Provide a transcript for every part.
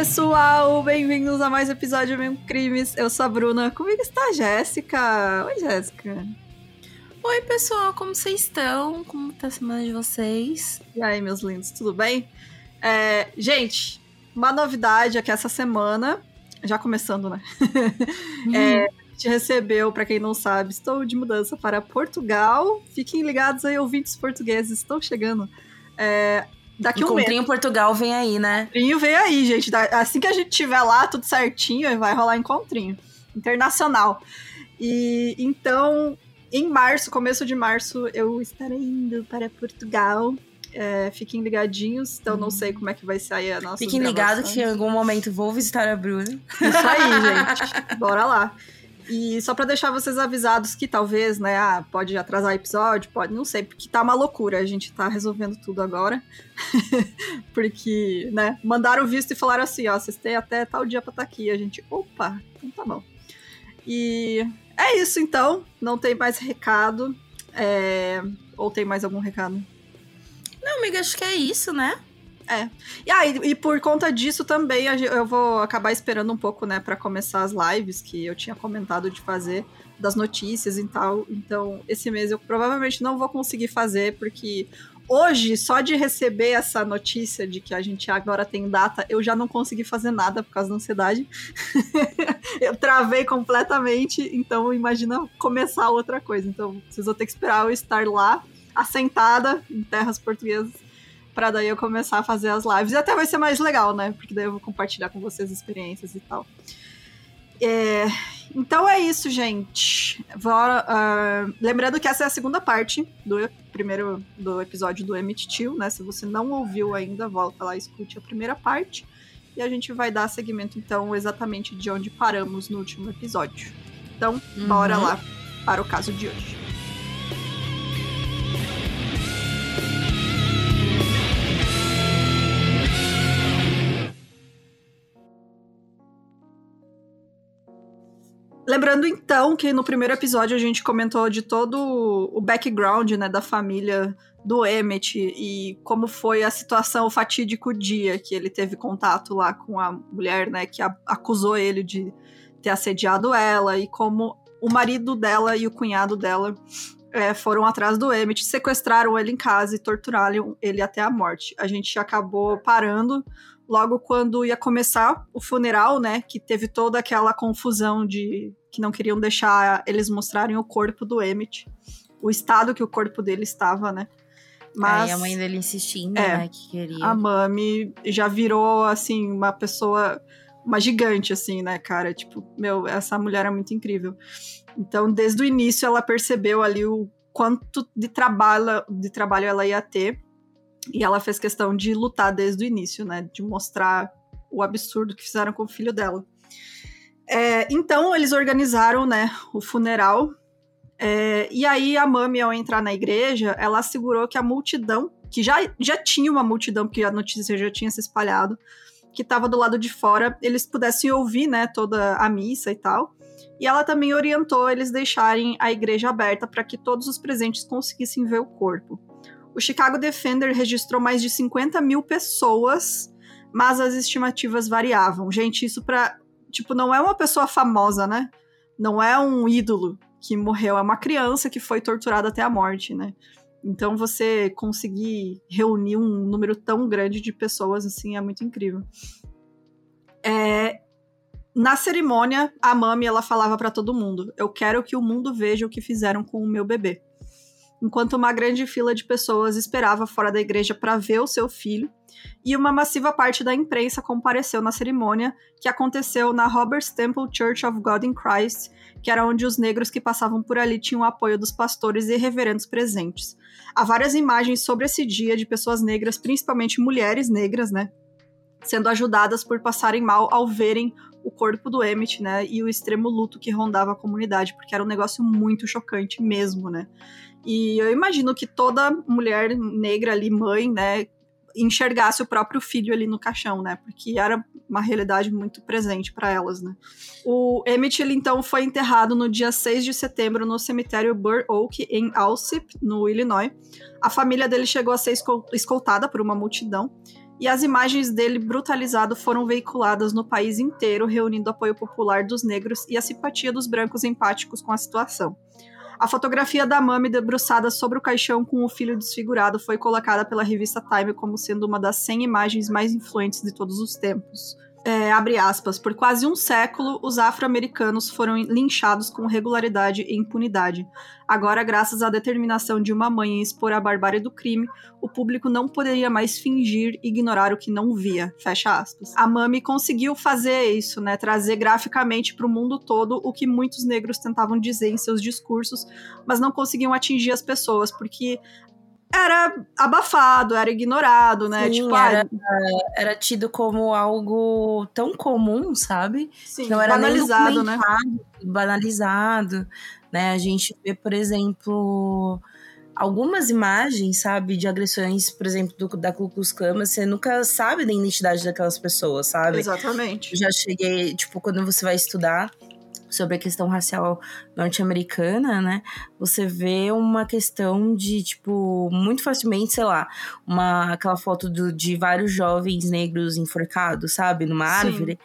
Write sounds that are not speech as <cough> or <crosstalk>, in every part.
pessoal, bem-vindos a mais um episódio de Crimes. Eu sou a Bruna. Comigo está a Jéssica. Oi, Jéssica. Oi, pessoal, como vocês estão? Como tá a semana de vocês? E aí, meus lindos, tudo bem? É, gente, uma novidade aqui essa semana, já começando, né? Uhum. <laughs> É, a gente recebeu, para quem não sabe, estou de mudança para Portugal. Fiquem ligados aí, ouvintes portugueses, estão chegando. É, Daqui Encontrinho um mês. Portugal vem aí, né? Encontrinho vem aí, gente. Assim que a gente tiver lá, tudo certinho, vai rolar encontrinho. Internacional. E então, em março, começo de março, eu estarei indo para Portugal. É, fiquem ligadinhos, então não sei como é que vai sair a nossa. Fiquem ligados que em algum momento vou visitar a Bruna. Isso aí, gente. Bora lá. E só para deixar vocês avisados que talvez, né, ah, pode atrasar episódio, pode, não sei, porque tá uma loucura, a gente tá resolvendo tudo agora. <laughs> porque, né, mandaram o visto e falaram assim, ó, vocês têm até tal dia pra estar tá aqui. A gente, opa, então tá bom. E é isso então, não tem mais recado. É... Ou tem mais algum recado? Não, amiga, acho que é isso, né? É. E, ah, e, e, por conta disso também eu vou acabar esperando um pouco, né, para começar as lives que eu tinha comentado de fazer das notícias e tal. Então, esse mês eu provavelmente não vou conseguir fazer porque hoje, só de receber essa notícia de que a gente agora tem data, eu já não consegui fazer nada por causa da ansiedade. <laughs> eu travei completamente, então imagina começar outra coisa. Então, vocês vão ter que esperar eu estar lá, assentada em terras portuguesas para daí eu começar a fazer as lives. E até vai ser mais legal, né? Porque daí eu vou compartilhar com vocês experiências e tal. É, então é isso, gente. Bora, uh, lembrando que essa é a segunda parte do primeiro do episódio do Emmett Till, né? Se você não ouviu ainda, volta lá e escute a primeira parte. E a gente vai dar seguimento, então, exatamente de onde paramos no último episódio. Então, uhum. bora lá para o caso de hoje. Lembrando então que no primeiro episódio a gente comentou de todo o background, né, da família do Emmett e como foi a situação, o fatídico dia que ele teve contato lá com a mulher, né, que acusou ele de ter assediado ela e como o marido dela e o cunhado dela é, foram atrás do Emmett, sequestraram ele em casa e torturaram ele até a morte. A gente acabou parando logo quando ia começar o funeral, né, que teve toda aquela confusão de que não queriam deixar eles mostrarem o corpo do Emmett, o estado que o corpo dele estava, né? Mas, é, a mãe dele insistindo, é, né, que queria. A Mami já virou, assim, uma pessoa, uma gigante, assim, né, cara? Tipo, meu, essa mulher é muito incrível. Então, desde o início, ela percebeu ali o quanto de trabalho, de trabalho ela ia ter. E ela fez questão de lutar desde o início, né? De mostrar o absurdo que fizeram com o filho dela. É, então eles organizaram, né, o funeral. É, e aí a Mami, ao entrar na igreja, ela assegurou que a multidão, que já, já tinha uma multidão, porque a notícia já tinha se espalhado, que estava do lado de fora, eles pudessem ouvir, né, toda a missa e tal. E ela também orientou eles deixarem a igreja aberta para que todos os presentes conseguissem ver o corpo. O Chicago Defender registrou mais de 50 mil pessoas, mas as estimativas variavam. Gente, isso para tipo, não é uma pessoa famosa, né? Não é um ídolo que morreu, é uma criança que foi torturada até a morte, né? Então você conseguir reunir um número tão grande de pessoas assim é muito incrível. É, na cerimônia, a mami ela falava para todo mundo: "Eu quero que o mundo veja o que fizeram com o meu bebê." Enquanto uma grande fila de pessoas esperava fora da igreja para ver o seu filho, e uma massiva parte da imprensa compareceu na cerimônia, que aconteceu na Roberts Temple Church of God in Christ, que era onde os negros que passavam por ali tinham o apoio dos pastores e reverendos presentes. Há várias imagens sobre esse dia de pessoas negras, principalmente mulheres negras, né? Sendo ajudadas por passarem mal ao verem o corpo do Emmett, né, e o extremo luto que rondava a comunidade, porque era um negócio muito chocante mesmo, né. E eu imagino que toda mulher negra ali, mãe, né, enxergasse o próprio filho ali no caixão, né? Porque era uma realidade muito presente para elas, né? O Emmett, ele então foi enterrado no dia 6 de setembro no cemitério Burr Oak, em Alsip, no Illinois. A família dele chegou a ser escoltada por uma multidão. E as imagens dele brutalizado foram veiculadas no país inteiro, reunindo apoio popular dos negros e a simpatia dos brancos empáticos com a situação. A fotografia da Mami debruçada sobre o caixão com o filho desfigurado foi colocada pela revista Time como sendo uma das 100 imagens mais influentes de todos os tempos é, abre aspas, por quase um século, os afro-americanos foram linchados com regularidade e impunidade. Agora, graças à determinação de uma mãe em expor a barbárie do crime, o público não poderia mais fingir ignorar o que não via. Fecha aspas. A Mami conseguiu fazer isso, né? Trazer graficamente para o mundo todo o que muitos negros tentavam dizer em seus discursos, mas não conseguiam atingir as pessoas, porque era abafado, era ignorado, né? Sim, tipo, era, era tido como algo tão comum, sabe? Sim, não era banalizado, né? Banalizado, né? A gente vê, por exemplo, algumas imagens, sabe, de agressões, por exemplo, do, da Ku Klux Klan, você nunca sabe da identidade daquelas pessoas, sabe? Exatamente. Eu já cheguei, tipo, quando você vai estudar sobre a questão racial norte-americana, né? Você vê uma questão de, tipo, muito facilmente, sei lá, uma, aquela foto do, de vários jovens negros enforcados, sabe? Numa árvore.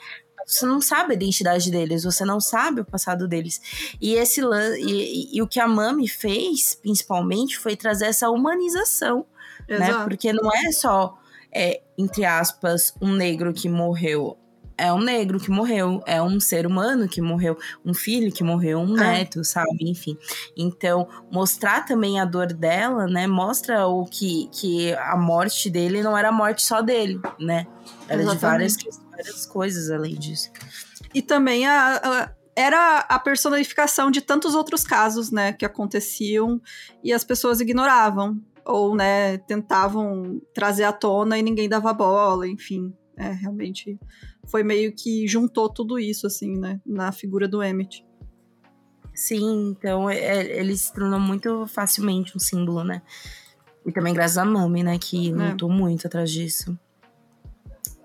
Você não sabe a identidade deles, você não sabe o passado deles. E esse e, e, e o que a Mami fez, principalmente, foi trazer essa humanização, né? Exato. né? Porque não é só, é, entre aspas, um negro que morreu é um negro que morreu, é um ser humano que morreu, um filho que morreu, um é. neto, sabe? Enfim. Então, mostrar também a dor dela, né? Mostra o que, que a morte dele não era a morte só dele, né? Era Exatamente. de várias, várias coisas além disso. E também a, a era a personificação de tantos outros casos, né, que aconteciam e as pessoas ignoravam ou, né, tentavam trazer à tona e ninguém dava bola, enfim. É, realmente foi meio que juntou tudo isso, assim, né? Na figura do Emmett. Sim, então é, é, ele se tornou muito facilmente um símbolo, né? E também graças a Mami, né? Que é. lutou muito atrás disso.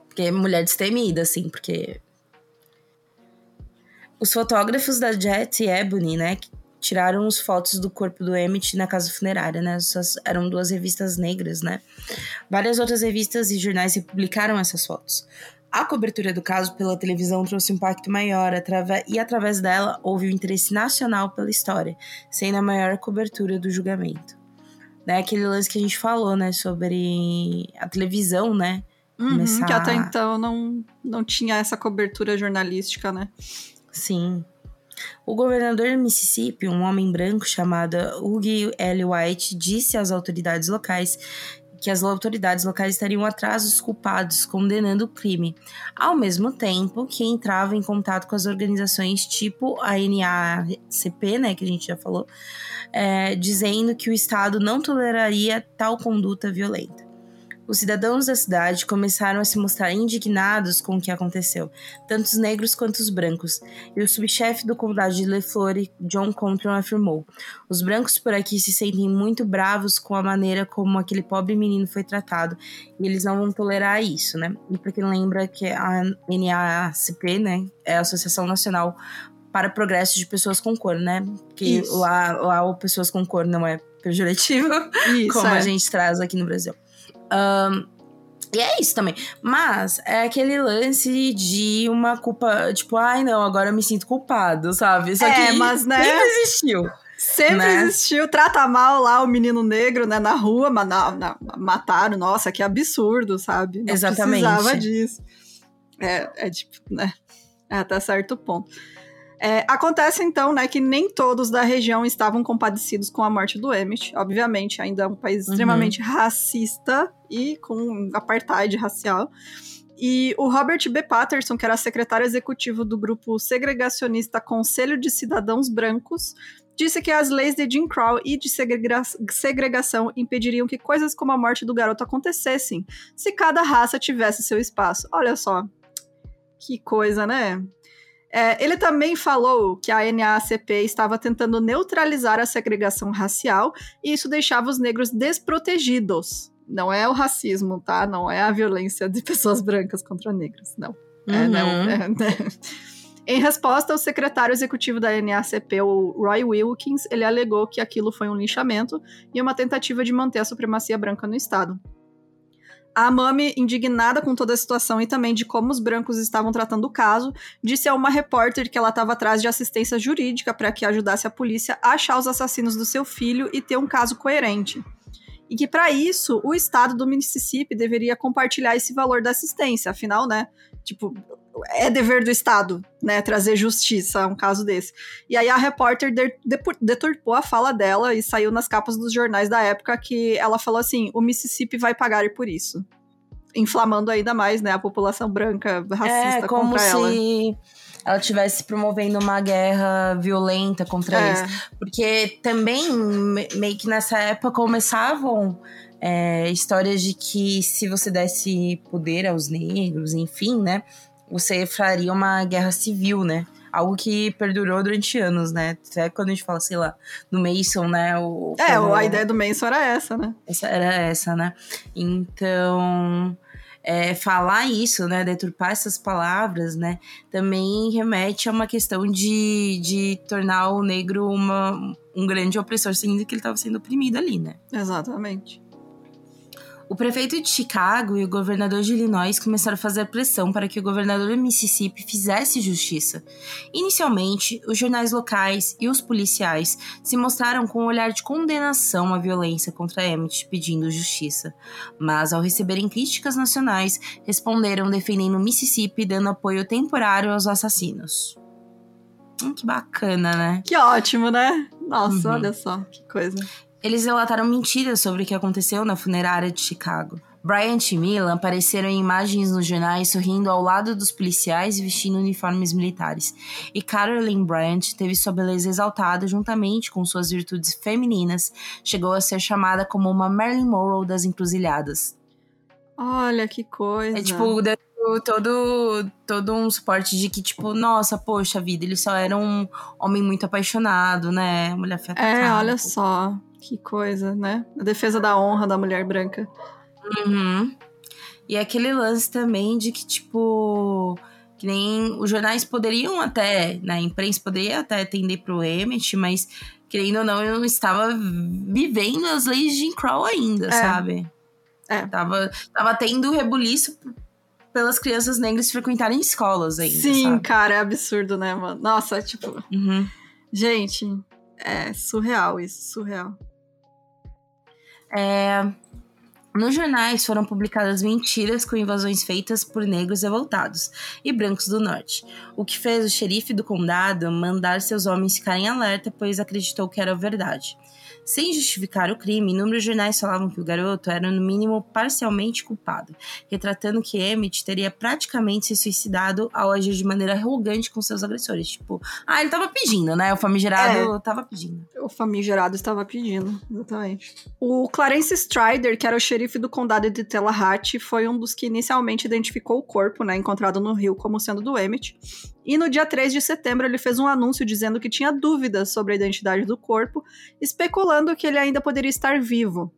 Porque é mulher destemida, assim, porque. Os fotógrafos da Jet e Ebony, né? Tiraram as fotos do corpo do Emmett na casa funerária, né? Essas eram duas revistas negras, né? Várias outras revistas e jornais republicaram essas fotos. A cobertura do caso pela televisão trouxe um impacto maior e, através dela, houve um interesse nacional pela história, sendo a maior cobertura do julgamento. Né, aquele lance que a gente falou, né, sobre a televisão, né? Uhum, começar... Que até então não, não tinha essa cobertura jornalística, né? Sim. O governador do Mississippi, um homem branco chamado Hugh L. White, disse às autoridades locais que as autoridades locais estariam atrás dos culpados, condenando o crime, ao mesmo tempo que entrava em contato com as organizações tipo a NACP, né, que a gente já falou, é, dizendo que o Estado não toleraria tal conduta violenta os cidadãos da cidade começaram a se mostrar indignados com o que aconteceu, tanto os negros quanto os brancos, e o subchefe do condado de LeFlore, John Contron, afirmou: Os brancos por aqui se sentem muito bravos com a maneira como aquele pobre menino foi tratado, e eles não vão tolerar isso, né? E para quem lembra que a NAACP, né, é a Associação Nacional para Progresso de Pessoas com Cor, né? Que lá, lá o pessoas com cor não é pejorativo, isso, como é. a gente traz aqui no Brasil. Um, e é isso também. Mas é aquele lance de uma culpa, tipo, ai não, agora eu me sinto culpado, sabe? Aqui é, mas, né? sempre existiu. Sempre né? existiu, trata mal lá o menino negro, né, na rua, mas não, não, mataram, nossa, que absurdo, sabe? Não Exatamente. precisava disso. É, é tipo, né, é até certo ponto. É, acontece então, né, que nem todos da região estavam compadecidos com a morte do Emmett. Obviamente, ainda é um país uhum. extremamente racista e com apartheid racial. E o Robert B. Patterson, que era secretário executivo do grupo segregacionista Conselho de Cidadãos Brancos, disse que as leis de Jim Crow e de segregação impediriam que coisas como a morte do garoto acontecessem se cada raça tivesse seu espaço. Olha só, que coisa, né? É, ele também falou que a NAACP estava tentando neutralizar a segregação racial e isso deixava os negros desprotegidos. Não é o racismo, tá? Não é a violência de pessoas brancas contra negros, não. Uhum. É, não é? Em resposta, o secretário executivo da NAACP, o Roy Wilkins, ele alegou que aquilo foi um linchamento e uma tentativa de manter a supremacia branca no estado. A Mami, indignada com toda a situação e também de como os brancos estavam tratando o caso, disse a uma repórter que ela estava atrás de assistência jurídica para que ajudasse a polícia a achar os assassinos do seu filho e ter um caso coerente. E que para isso o estado do Mississippi deveria compartilhar esse valor da assistência, afinal, né? Tipo, é dever do Estado, né, trazer justiça a um caso desse. E aí a repórter deturpou a fala dela e saiu nas capas dos jornais da época que ela falou assim: o Mississippi vai pagar por isso. Inflamando ainda mais, né, a população branca racista é, como contra se... ela ela estivesse promovendo uma guerra violenta contra é. eles. Porque também, meio que nessa época, começavam é, histórias de que se você desse poder aos negros, enfim, né? Você faria uma guerra civil, né? Algo que perdurou durante anos, né? Até quando a gente fala, sei lá, no Mason, né? O, é, como... a ideia do Mason era essa, né? Essa era essa, né? Então, é, falar isso, né? Deturpar essas palavras, né? Também remete a uma questão de, de tornar o negro uma, um grande opressor, sendo que ele estava sendo oprimido ali, né? Exatamente. O prefeito de Chicago e o governador de Illinois começaram a fazer pressão para que o governador do Mississippi fizesse justiça. Inicialmente, os jornais locais e os policiais se mostraram com um olhar de condenação à violência contra Emmett, pedindo justiça. Mas, ao receberem críticas nacionais, responderam defendendo o Mississippi e dando apoio temporário aos assassinos. Hum, que bacana, né? Que ótimo, né? Nossa, uhum. olha só, que coisa. Eles relataram mentiras sobre o que aconteceu na funerária de Chicago. Bryant e Milan apareceram em imagens nos jornais sorrindo ao lado dos policiais e vestindo uniformes militares. E Caroline Bryant teve sua beleza exaltada juntamente com suas virtudes femininas. Chegou a ser chamada como uma Marilyn Monroe das encruzilhadas. Olha que coisa. É tipo, todo, todo um suporte de que, tipo, nossa, poxa vida, ele só era um homem muito apaixonado, né? Mulher fé É, olha só. Que coisa, né? A defesa da honra da mulher branca. Uhum. E aquele lance também de que, tipo, que nem os jornais poderiam até, na né, imprensa poderia até atender pro Emmett, mas, querendo ou não, eu não estava vivendo as leis de Jim Crow ainda, é. sabe? É. Tava, tava tendo rebuliço pelas crianças negras frequentarem escolas ainda. Sim, sabe? cara, é absurdo, né, mano? Nossa, tipo. Uhum. Gente, é surreal isso, surreal. É, nos jornais foram publicadas mentiras com invasões feitas por negros revoltados e brancos do norte, o que fez o xerife do condado mandar seus homens ficarem alerta, pois acreditou que era verdade. Sem justificar o crime, inúmeros jornais falavam que o garoto era, no mínimo, parcialmente culpado, retratando que Emmett teria praticamente se suicidado ao agir de maneira arrogante com seus agressores. Tipo, ah, ele tava pedindo, né? O famigerado é, tava pedindo. O famigerado estava pedindo, exatamente. O Clarence Strider, que era o xerife do condado de Tallahatchie, foi um dos que inicialmente identificou o corpo, né, encontrado no rio como sendo do Emmett. E no dia 3 de setembro ele fez um anúncio dizendo que tinha dúvidas sobre a identidade do corpo, especulando que ele ainda poderia estar vivo.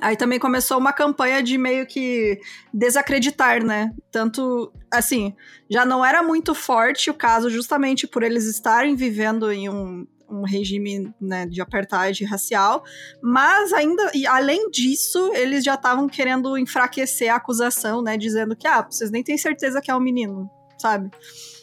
Aí também começou uma campanha de meio que desacreditar, né? Tanto, assim, já não era muito forte o caso, justamente por eles estarem vivendo em um, um regime né, de apartheid racial, mas ainda, e além disso, eles já estavam querendo enfraquecer a acusação, né? Dizendo que, ah, vocês nem têm certeza que é um menino, sabe?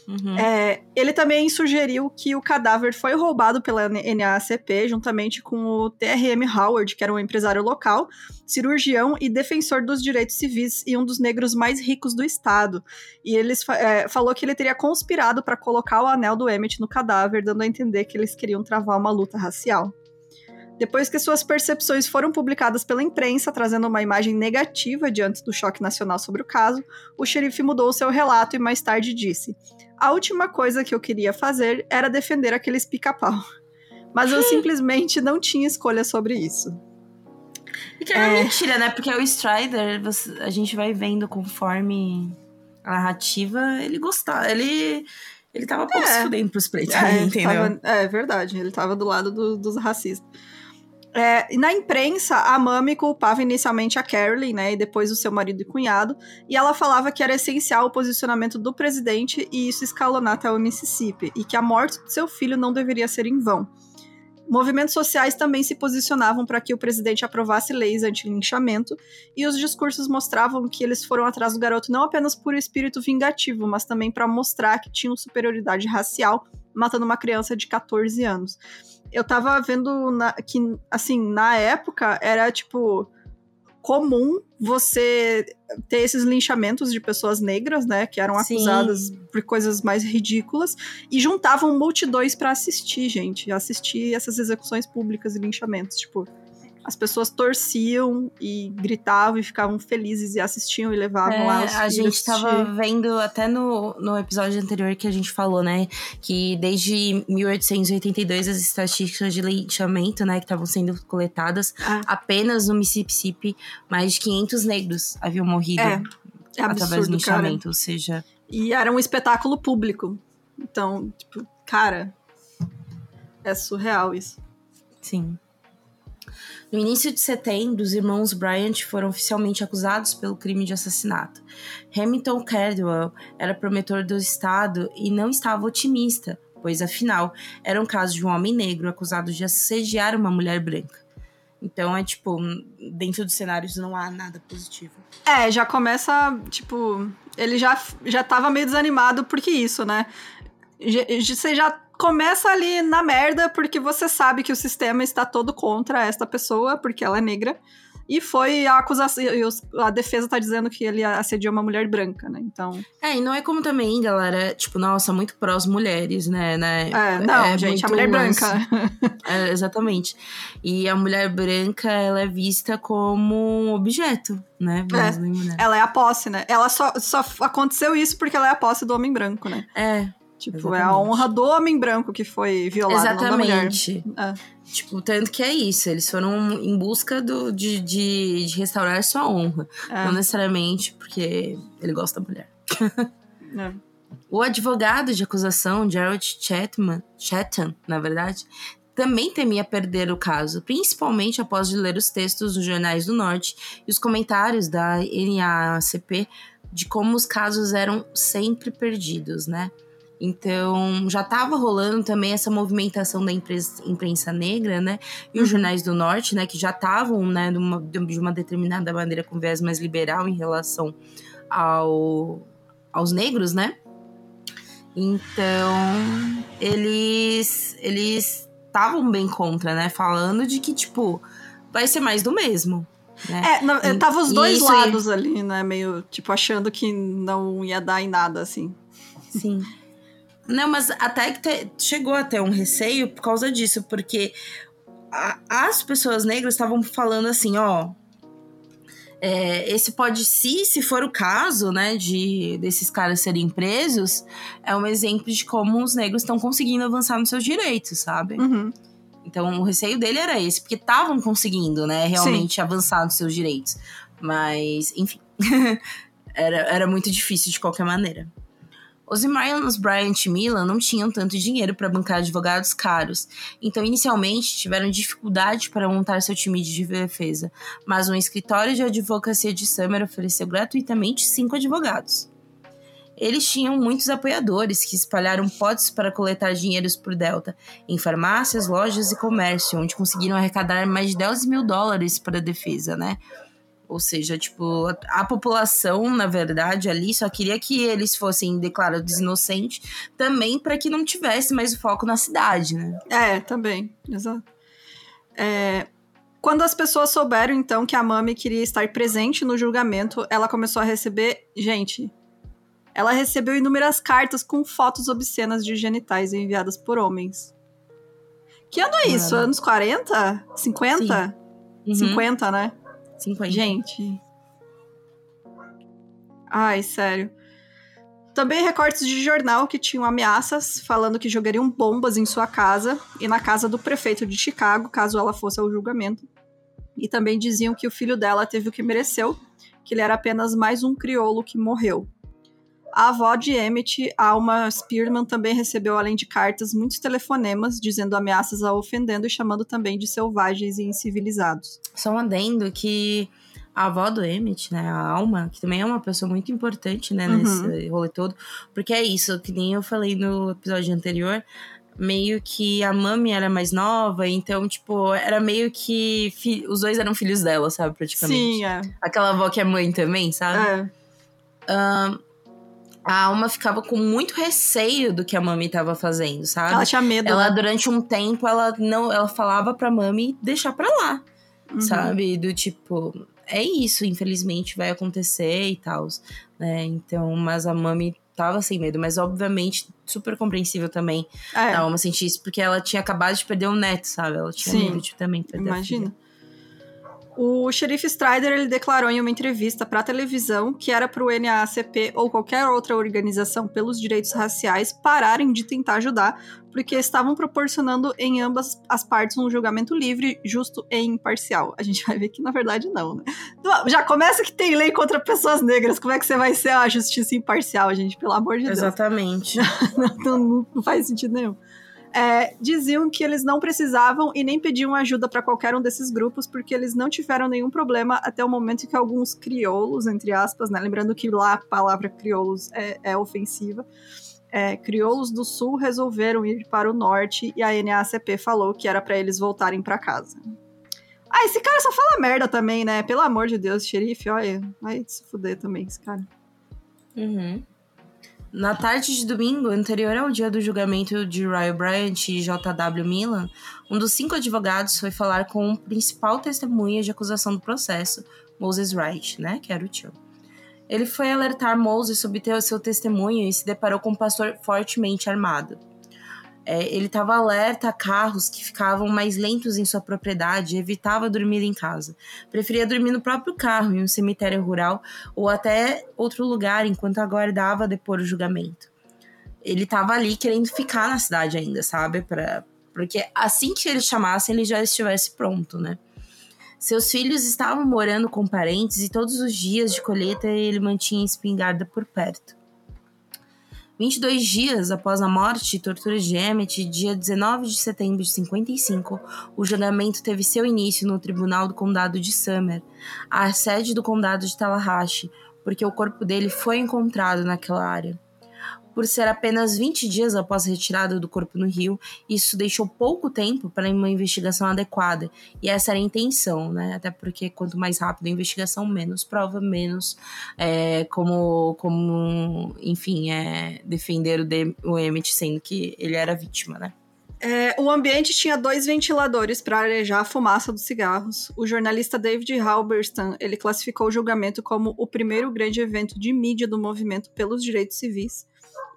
Uhum. É, ele também sugeriu que o cadáver foi roubado pela NAACP, juntamente com o TRM Howard, que era um empresário local, cirurgião e defensor dos direitos civis e um dos negros mais ricos do estado. E ele é, falou que ele teria conspirado para colocar o anel do Emmett no cadáver, dando a entender que eles queriam travar uma luta racial. Depois que suas percepções foram publicadas pela imprensa, trazendo uma imagem negativa diante do choque nacional sobre o caso, o xerife mudou seu relato e mais tarde disse: A última coisa que eu queria fazer era defender aqueles pica-pau. <laughs> Mas eu <laughs> simplesmente não tinha escolha sobre isso. E que era é... mentira, né? Porque o Strider, a gente vai vendo conforme a narrativa, ele gostava. Ele. Ele tava pouco é. se fudendo pros é, <laughs> entendeu? Tava, é verdade, ele tava do lado do, dos racistas. É, na imprensa, a Mami culpava inicialmente a Carolyn, né, e depois o seu marido e cunhado, e ela falava que era essencial o posicionamento do presidente e isso escalonar até o Mississippi, e que a morte do seu filho não deveria ser em vão. Movimentos sociais também se posicionavam para que o presidente aprovasse leis anti-linchamento, e os discursos mostravam que eles foram atrás do garoto não apenas por espírito vingativo, mas também para mostrar que tinham superioridade racial, matando uma criança de 14 anos. Eu tava vendo na, que, assim, na época era tipo comum você ter esses linchamentos de pessoas negras, né, que eram acusadas Sim. por coisas mais ridículas e juntavam multidões para assistir, gente, assistir essas execuções públicas e linchamentos, tipo, as pessoas torciam e gritavam e ficavam felizes e assistiam e levavam é, lá os A gente estava vendo até no, no episódio anterior que a gente falou, né, que desde 1882 as estatísticas de linchamento, né, que estavam sendo coletadas, ah. apenas no Mississippi, mais de 500 negros haviam morrido é, é absurdo, através do linchamento, cara. ou seja... E era um espetáculo público. Então, tipo, cara, é surreal isso. Sim. No início de setembro, os irmãos Bryant foram oficialmente acusados pelo crime de assassinato. Hamilton Caldwell era promotor do estado e não estava otimista, pois afinal era um caso de um homem negro acusado de assediar uma mulher branca. Então é tipo, dentro dos cenários não há nada positivo. É, já começa, tipo, ele já, já tava meio desanimado porque isso, né? Você já começa ali na merda porque você sabe que o sistema está todo contra esta pessoa porque ela é negra. E foi a acusação. A defesa tá dizendo que ele assediou uma mulher branca, né? Então. É, e não é como também, galera, tipo, nossa, muito prós mulheres, né? né? É, não, é gente, a mulher branca. <laughs> é, exatamente. E a mulher branca, ela é vista como um objeto, né? É, ela é a posse, né? Ela só, só aconteceu isso porque ela é a posse do homem branco, né? É. Tipo, Exatamente. é a honra do homem branco que foi violado. Exatamente. É. Tipo, tanto que é isso. Eles foram em busca do, de, de, de restaurar sua honra. É. Não necessariamente porque ele gosta da mulher. <laughs> É. O advogado de acusação, Gerald Chatman, Chatham, na verdade, também temia perder o caso, principalmente após ler os textos dos jornais do Norte e os comentários da NAACP de como os casos eram sempre perdidos, né? Então, já estava rolando também essa movimentação da imprensa, imprensa negra, né? E os uhum. jornais do Norte, né? Que já estavam, né? De uma, de uma determinada maneira com viés mais liberal em relação ao, aos negros, né? Então, eles eles estavam bem contra, né? Falando de que, tipo, vai ser mais do mesmo. Né? É, não, e, tava os dois lados ali, né? Meio, tipo, achando que não ia dar em nada, assim. Sim. Não, mas até que chegou até um receio por causa disso, porque a, as pessoas negras estavam falando assim, ó. É, esse pode, se, se for o caso, né, de desses caras serem presos, é um exemplo de como os negros estão conseguindo avançar nos seus direitos, sabe? Uhum. Então, o receio dele era esse, porque estavam conseguindo, né, realmente Sim. avançar nos seus direitos. Mas, enfim, <laughs> era, era muito difícil de qualquer maneira. Os irmãos Bryant e Milan não tinham tanto dinheiro para bancar advogados caros, então inicialmente tiveram dificuldade para montar seu time de defesa, mas um escritório de advocacia de Summer ofereceu gratuitamente cinco advogados. Eles tinham muitos apoiadores que espalharam potes para coletar dinheiros por Delta, em farmácias, lojas e comércio, onde conseguiram arrecadar mais de 10 mil dólares para a defesa, né? Ou seja, tipo, a, população, na verdade, ali só queria que eles fossem declarados inocentes também para que não tivesse mais o foco na cidade, né? É, também, exato. É, quando as pessoas souberam, então, que a Mami queria estar presente no julgamento, ela começou a receber. Gente, ela recebeu inúmeras cartas com fotos obscenas de genitais enviadas por homens. Que ano é isso? Anos 40? 50? Uhum. 50, né? 50. Gente. Ai, sério. Também recortes de jornal que tinham ameaças, falando que jogariam bombas em sua casa e na casa do prefeito de Chicago, caso ela fosse ao julgamento. E também diziam que o filho dela teve o que mereceu, que ele era apenas mais um crioulo que morreu. A avó de Emmett, Alma Spearman, também recebeu, além de cartas, muitos telefonemas dizendo ameaças a ofendendo e chamando também de selvagens e incivilizados. Só um adendo que a avó do Emmett, né, a Alma, que também é uma pessoa muito importante, né, Uhum. nesse rolê todo, porque é isso, que nem eu falei no episódio anterior, meio que a Mami era mais nova, então, tipo, era meio que os dois eram filhos dela, sabe, praticamente. Sim, é. Aquela avó que é mãe também, sabe? é. A Alma ficava com muito receio do que a Mami tava fazendo, sabe? Ela tinha medo. Ela, né? durante um tempo, ela não, ela falava pra Mami deixar pra lá, Uhum. sabe? Do tipo, é isso, infelizmente vai acontecer e tal, né? Então, mas a Mami tava sem medo, mas obviamente super compreensível também É, a Alma sentir isso, porque ela tinha acabado de perder um neto, sabe? Ela tinha Sim. medo de também perder imagina. O xerife Strider ele declarou em uma entrevista para a televisão que era para o NAACP ou qualquer outra organização pelos direitos raciais pararem de tentar ajudar, porque estavam proporcionando em ambas as partes um julgamento livre, justo e imparcial. A gente vai ver que na verdade não, né? Já começa que tem lei contra pessoas negras, como é que você vai ser a justiça imparcial, gente? Pelo amor de Deus. Exatamente. <laughs> não, não- não faz sentido nenhum. É, diziam que eles não precisavam e nem pediam ajuda para qualquer um desses grupos, porque eles não tiveram nenhum problema até o momento em que alguns crioulos, entre aspas, né? Lembrando que lá a palavra crioulos é, é ofensiva. É, crioulos do sul resolveram ir para o norte e a NACP falou que era para eles voltarem para casa. Ah, esse cara só fala merda também, né? Pelo amor de Deus, xerife, olha, vai se fuder também, esse cara. Uhum. Na tarde de domingo, anterior ao dia do julgamento de Ryan Bryant e J.W. Milan, um dos cinco advogados foi falar com o principal testemunha de acusação do processo, Moses Wright, né, que era o tio. Ele foi alertar Moses sobre seu testemunho e se deparou com um pastor fortemente armado. É, ele estava alerta a carros que ficavam mais lentos em sua propriedade e evitava dormir em casa. Preferia dormir no próprio carro, em um cemitério rural ou até outro lugar enquanto aguardava depor o julgamento. Ele estava ali querendo ficar na cidade ainda, sabe? Pra, porque assim que eles chamassem, ele já estivesse pronto, né? Seus filhos estavam morando com parentes e todos os dias de colheita ele mantinha a espingarda por perto. 22 dias após a morte e tortura de Emmett, dia 19 de setembro de 55, o julgamento teve seu início no Tribunal do Condado de Summer, a sede do Condado de Tallahatchie, porque o corpo dele foi encontrado naquela área. Por ser apenas 20 dias após a retirada do corpo no Rio, isso deixou pouco tempo para uma investigação adequada, e essa era a intenção, né? Até porque quanto mais rápido a investigação, menos prova, menos é, como, como, enfim, é, defender o, de, o Emmett, sendo que ele era vítima, né? É, o ambiente tinha dois ventiladores para arejar a fumaça dos cigarros. O jornalista David Halberstam ele classificou o julgamento como o primeiro grande evento de mídia do movimento pelos direitos civis.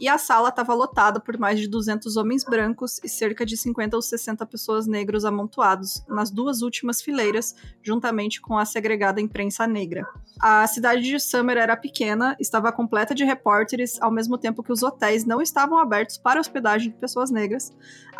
E a sala estava lotada por mais de 200 homens brancos e cerca de 50 ou 60 pessoas negras amontoados nas duas últimas fileiras, juntamente com a segregada imprensa negra. A cidade de Summer era pequena, estava completa de repórteres, ao mesmo tempo que os hotéis não estavam abertos para hospedagem de pessoas negras.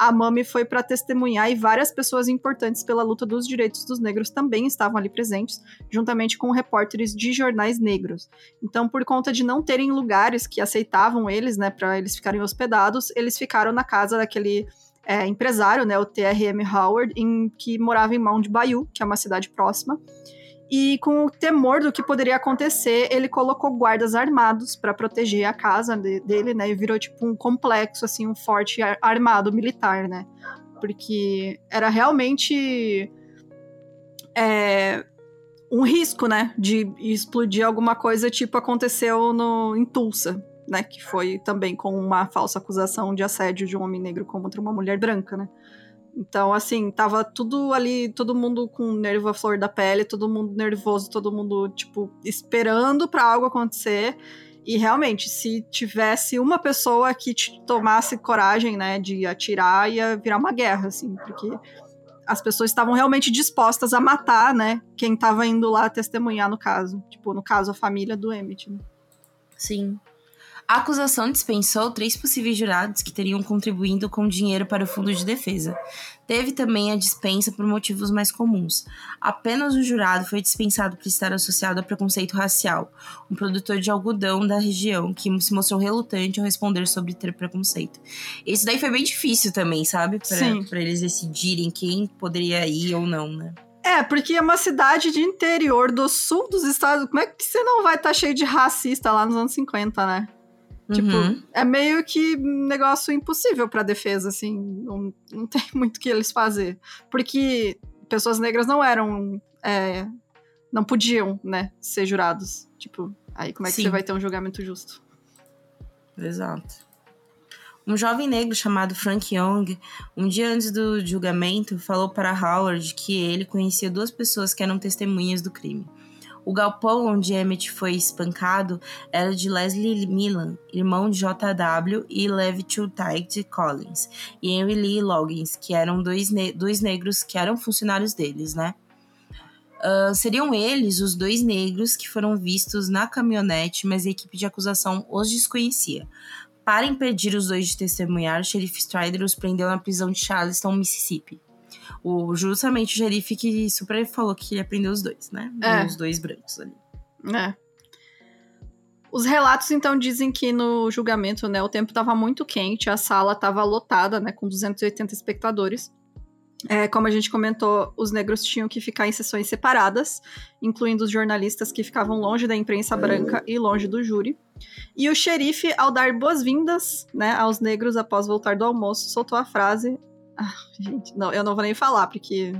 A Mami foi para testemunhar e várias pessoas importantes pela luta dos direitos dos negros também estavam ali presentes, juntamente com repórteres de jornais negros. Então, por conta de não terem lugares que aceitavam eles, né, para eles ficarem hospedados, eles ficaram na casa daquele é, empresário, né, o T.R.M. Howard, em, que morava em Mount Bayou, que é uma cidade próxima. E com o temor do que poderia acontecer, ele colocou guardas armados para proteger a casa de, dele, né? E virou tipo um complexo, assim, um forte ar armado militar, né? Porque era realmente é, um risco, né? De explodir alguma coisa, tipo aconteceu no, em Tulsa, né? Que foi também com uma falsa acusação de assédio de um homem negro contra uma mulher branca, né? Então, assim, tava tudo ali, todo mundo com nervo à flor da pele, todo mundo nervoso, todo mundo, tipo, esperando para algo acontecer. E realmente, se tivesse uma pessoa que tomasse coragem, né, de atirar, ia virar uma guerra, assim, porque as pessoas estavam realmente dispostas a matar, né, quem tava indo lá testemunhar no caso. Tipo, no caso, a família do Emmett, né? Sim. A acusação dispensou três possíveis jurados que teriam contribuído com dinheiro para o fundo de defesa. Teve também a dispensa por motivos mais comuns. Apenas um jurado foi dispensado por estar associado a preconceito racial, um produtor de algodão da região que se mostrou relutante ao responder sobre ter preconceito. Isso daí foi bem difícil também, sabe? Para eles decidirem quem poderia ir ou não, né? É, porque é uma cidade de interior do sul dos Estados Como é que você não vai estar tá cheio de racista lá nos anos 50, né? Tipo, uhum. é meio que um negócio impossível pra defesa, assim. Não, não <laughs> tem muito o que eles fazer. Porque pessoas negras não eram. É, não podiam, né, ser jurados. Tipo, aí como é que Sim. você vai ter um julgamento justo? Exato. Um jovem negro chamado Frank Young, um dia antes do julgamento, falou para Howard que ele conhecia duas pessoas que eram testemunhas do crime. O galpão onde Emmett foi espancado era de Leslie Milan, irmão de J.W. e Levi Tite Collins, e Henry Lee Loggins, que eram dois, ne dois negros que eram funcionários deles, né? Uh, seriam eles os dois negros que foram vistos na caminhonete, mas a equipe de acusação os desconhecia. Para impedir os dois de testemunhar, o xerife Strider os prendeu na prisão de Charleston, Mississippi. O, justamente o xerife que super falou que ia prender os dois, né? É. Os dois brancos ali. É. Os relatos, então, dizem que no julgamento, né, o tempo estava muito quente, a sala estava lotada, né, com 280 espectadores. É, como a gente comentou, os negros tinham que ficar em sessões separadas, incluindo os jornalistas que ficavam longe da imprensa branca e longe do júri. E o xerife, ao dar boas-vindas né, aos negros após voltar do almoço, soltou a frase: ah, gente, não, eu não vou nem falar, porque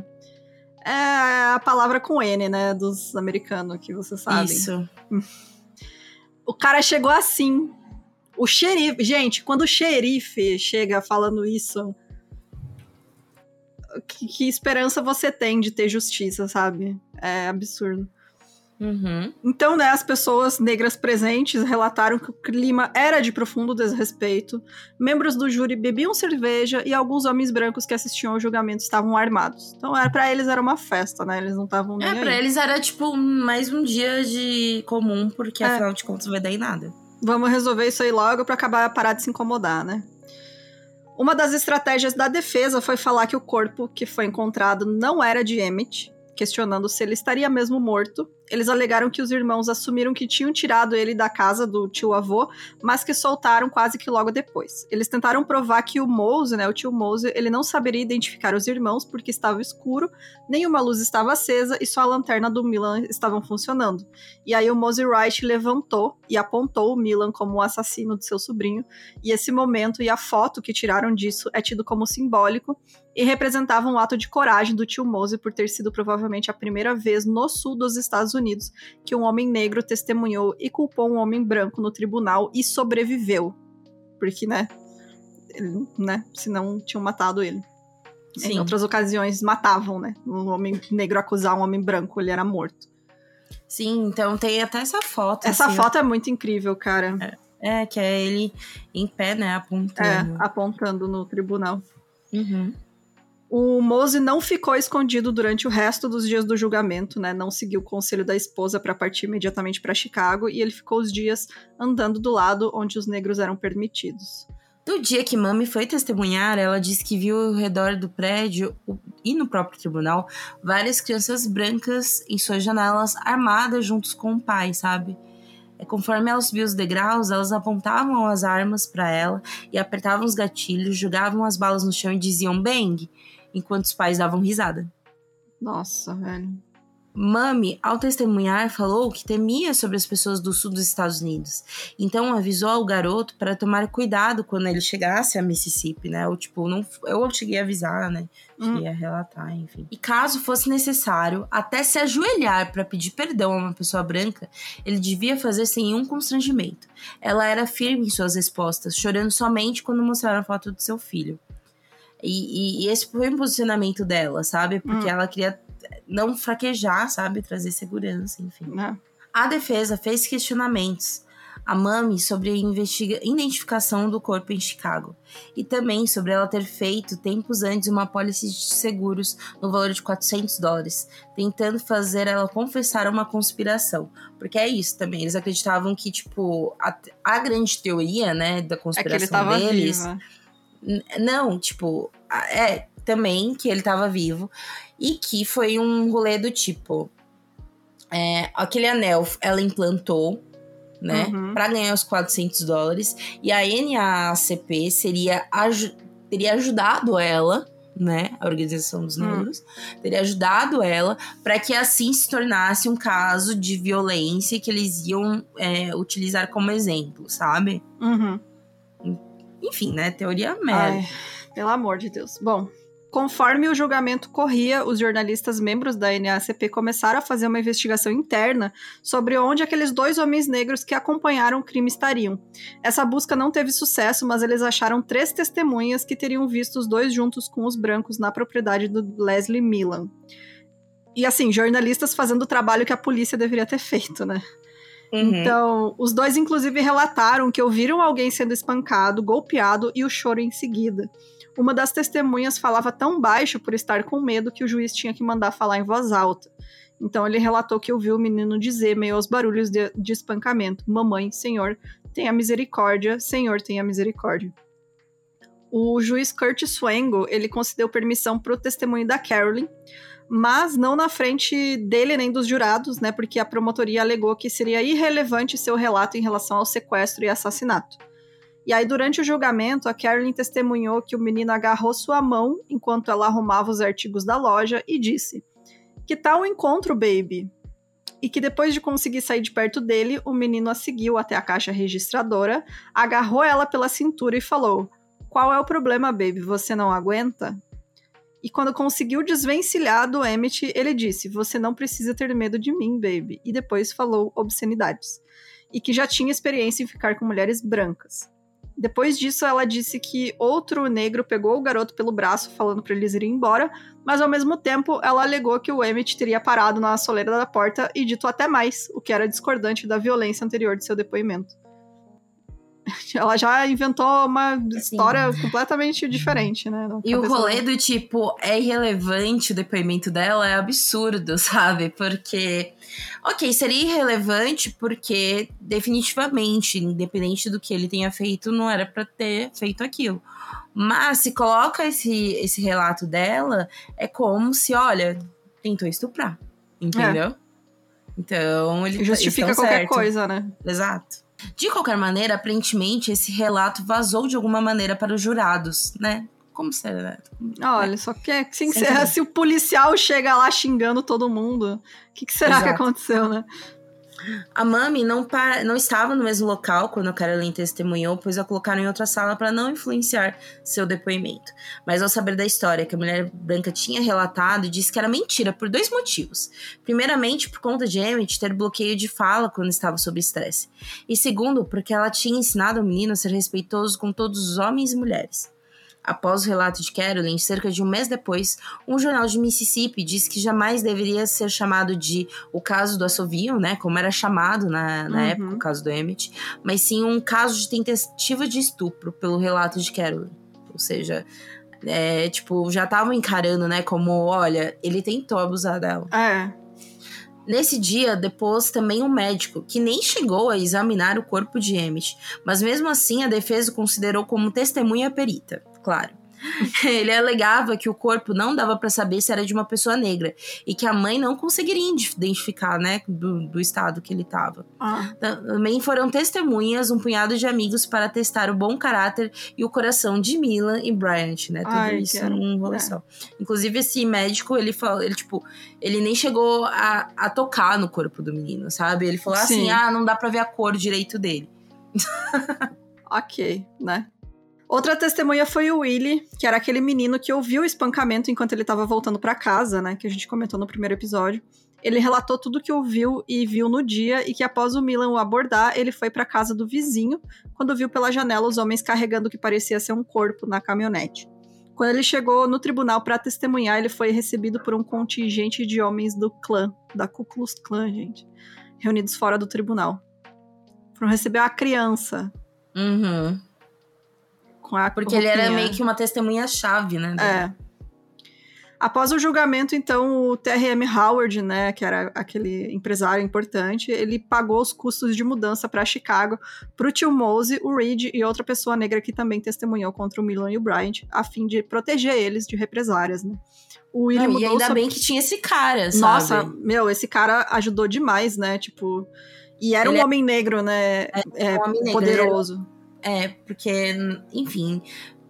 é a palavra com N, né? Dos americanos, que você sabe. Isso. O cara chegou assim. O xerife. Gente, quando o xerife chega falando isso. Que, que esperança você tem de ter justiça, sabe? É absurdo. Uhum. Então, né, as pessoas negras presentes relataram que o clima era de profundo desrespeito. Membros do júri bebiam cerveja e alguns homens brancos que assistiam ao julgamento estavam armados. Então, era para eles era uma festa, né? Eles não estavam nem É, para eles era tipo mais um dia de comum, porque é. afinal de contas não vai dar em nada. Vamos resolver isso aí logo para acabar parar de se incomodar, né? Uma das estratégias da defesa foi falar que o corpo que foi encontrado não era de Emmett, questionando se ele estaria mesmo morto. Eles alegaram que os irmãos assumiram que tinham tirado ele da casa do tio-avô, mas que soltaram quase que logo depois. Eles tentaram provar que o Mose, né, o tio Mose, ele não saberia identificar os irmãos porque estava escuro, nenhuma luz estava acesa e só a lanterna do Milan estavam funcionando. E aí o Mose Wright levantou e apontou o Milan como o assassino de seu sobrinho, e esse momento e a foto que tiraram disso é tido como simbólico e representava um ato de coragem do tio Mose por ter sido provavelmente a primeira vez no sul dos Estados Unidos que um homem negro testemunhou e culpou um homem branco no tribunal e sobreviveu. Porque, né? Ele, né? Senão tinham matado ele. Sim. Em outras ocasiões matavam, né? Um homem negro acusar um homem branco, ele era morto. Sim, então tem até essa foto. Essa assim, foto ó. é muito incrível, cara. É, é, que é ele em pé, né? Apontando. É, apontando no tribunal. Uhum. O Mose não ficou escondido durante o resto dos dias do julgamento, né? Não seguiu o conselho da esposa para partir imediatamente para Chicago e ele ficou os dias andando do lado onde os negros eram permitidos. No dia que Mami foi testemunhar, ela disse que viu ao redor do prédio e no próprio tribunal várias crianças brancas em suas janelas armadas juntos com o pai, sabe? É, conforme ela subia os degraus, elas apontavam as armas para ela e apertavam os gatilhos, jogavam as balas no chão e diziam bang enquanto os pais davam risada. Nossa, velho. Mami, ao testemunhar, falou que temia sobre as pessoas do sul dos Estados Unidos. Então avisou ao garoto para tomar cuidado quando ele chegasse a Mississippi, né? Ou tipo, não, eu cheguei a avisar, né? Hum. Cheguei a relatar, enfim. E caso fosse necessário, até se ajoelhar para pedir perdão a uma pessoa branca, ele devia fazer sem nenhum constrangimento. Ela era firme em suas respostas, chorando somente quando mostraram a foto do seu filho. E, e, e, esse foi o posicionamento dela, sabe? Porque hum. ela queria não fraquejar, sabe? Trazer segurança, enfim. É. A defesa fez questionamentos. a Mami sobre a identificação do corpo em Chicago e também sobre ela ter feito tempos antes uma pólice de seguros no valor de 400 dólares, tentando fazer ela confessar uma conspiração. Porque é isso também, eles acreditavam que, tipo, a, a grande teoria, né, da conspiração é deles. Viva. Não, tipo, é também que ele tava vivo e que foi um rolê do tipo. É, aquele anel ela implantou né? Uhum. Para ganhar os 400 dólares. E a NAACP seria teria ajudado ela, né? A Organização dos hum. Negros, uhum. teria ajudado ela para que assim se tornasse um caso de violência que eles iam é, utilizar como exemplo, sabe? Uhum. Enfim, né? Teoria merda. Pelo amor de Deus. Bom, Conforme o julgamento corria, os jornalistas membros da NACP começaram a fazer uma investigação interna sobre onde aqueles dois homens negros que acompanharam o crime estariam. Essa busca não teve sucesso, mas eles acharam três testemunhas que teriam visto os dois juntos com os brancos na propriedade do Leslie Milan. E assim, jornalistas fazendo o trabalho que a polícia deveria ter <laughs> feito, né? Uhum. Então, os dois inclusive relataram que ouviram alguém sendo espancado, golpeado e o choro em seguida. Uma das testemunhas falava tão baixo por estar com medo que o juiz tinha que mandar falar em voz alta. Então ele relatou que ouviu o menino dizer, meio aos barulhos de, de espancamento: Mamãe, Senhor, tenha misericórdia, Senhor, tenha misericórdia. O juiz Curtis Swango, ele concedeu permissão para o testemunho da Carolyn, mas não na frente dele nem dos jurados, né? Porque a promotoria alegou que seria irrelevante seu relato em relação ao sequestro e assassinato. E aí, durante o julgamento, a Carolyn testemunhou que o menino agarrou sua mão enquanto ela arrumava os artigos da loja e disse: Que tal o encontro, baby? E que depois de conseguir sair de perto dele, o menino a seguiu até a caixa registradora, agarrou ela pela cintura e falou: Qual é o problema, baby? Você não aguenta? E quando conseguiu desvencilhar do Emmett, ele disse: Você não precisa ter medo de mim, baby. E depois falou obscenidades. E que já tinha experiência em ficar com mulheres brancas. Depois disso, ela disse que outro negro pegou o garoto pelo braço, falando para eles irem embora, mas ao mesmo tempo ela alegou que o Emmett teria parado na soleira da porta e dito até mais, o que era discordante da violência anterior de seu depoimento. <laughs> ela já inventou uma assim, história completamente diferente, né? E o rolê do tipo, é irrelevante o depoimento dela é absurdo, <laughs> sabe? Porque, ok, seria irrelevante porque definitivamente, independente do que ele tenha feito, não era para ter feito aquilo. Mas se coloca esse, esse relato dela, é como se, olha, tentou estuprar, entendeu? É. Então, ele justifica qualquer certo. coisa, né? Exato. De qualquer maneira, aparentemente, esse relato vazou de alguma maneira para os jurados, né? Como será? Olha, só que assim, se, se, o policial chega lá xingando todo mundo, o que, que será Exato. que aconteceu, né? A Mami não, para, não estava no mesmo local quando a Caroline testemunhou, pois a colocaram em outra sala para não influenciar seu depoimento. Mas ao saber da história que a mulher branca tinha relatado, disse que era mentira por dois motivos. Primeiramente, por conta de Emmett ter bloqueio de fala quando estava sob estresse. E segundo, porque ela tinha ensinado o menino a ser respeitoso com todos os homens e mulheres. Após o relato de Carolyn, cerca de um mês depois, um jornal de Mississippi disse que jamais deveria ser chamado de o caso do assovio, né, como era chamado na, na uhum. época, o caso do Emmett, mas sim um caso de tentativa de estupro pelo relato de Carolyn. Ou seja, é, tipo, já estavam encarando, né, como, olha, ele tentou abusar dela. É. Nesse dia, depois também um médico, que nem chegou a examinar o corpo de Emmett, mas mesmo assim a defesa o considerou como testemunha perita claro. <laughs> Ele alegava que o corpo não dava para saber se era de uma pessoa negra e que a mãe não conseguiria identificar, né, do, do estado que ele estava. Ah. Também foram testemunhas um punhado de amigos para testar o bom caráter e o coração de Milan e Bryant, né? Tudo Ai, isso que... num rolê é. só. Inclusive esse médico, ele falou, ele tipo, ele nem chegou a, a tocar no corpo do menino, sabe? Ele falou assim: "Ah, não dá para ver a cor direito dele". <laughs> ok, né? Outra testemunha foi o Willie, que era aquele menino que ouviu o espancamento enquanto ele estava voltando para casa, né? Que a gente comentou no primeiro episódio. Ele relatou tudo que ouviu e viu no dia e que após o Milan o abordar, ele foi para casa do vizinho quando viu pela janela os homens carregando o que parecia ser um corpo na caminhonete. Quando ele chegou no tribunal para testemunhar, ele foi recebido por um contingente de homens do clã, da Ku Klux Klan, gente, reunidos fora do tribunal. não receber a criança. Uhum. Com a Porque ele era roupinha. meio que uma testemunha-chave, né? É. Após o julgamento, então, o TRM Howard, né, que era aquele empresário importante, ele pagou os custos de mudança para Chicago pro tio Mose, o Reed e outra pessoa negra que também testemunhou contra o Milan e o Bryant, a fim de proteger eles de represárias, né. O Willie Não, e mudou ainda sobre- bem que tinha esse cara, sabe? Nossa, meu, esse cara ajudou demais, né, tipo... E era Ele um é- homem negro, né, é, um homem negro, poderoso. É, porque, enfim,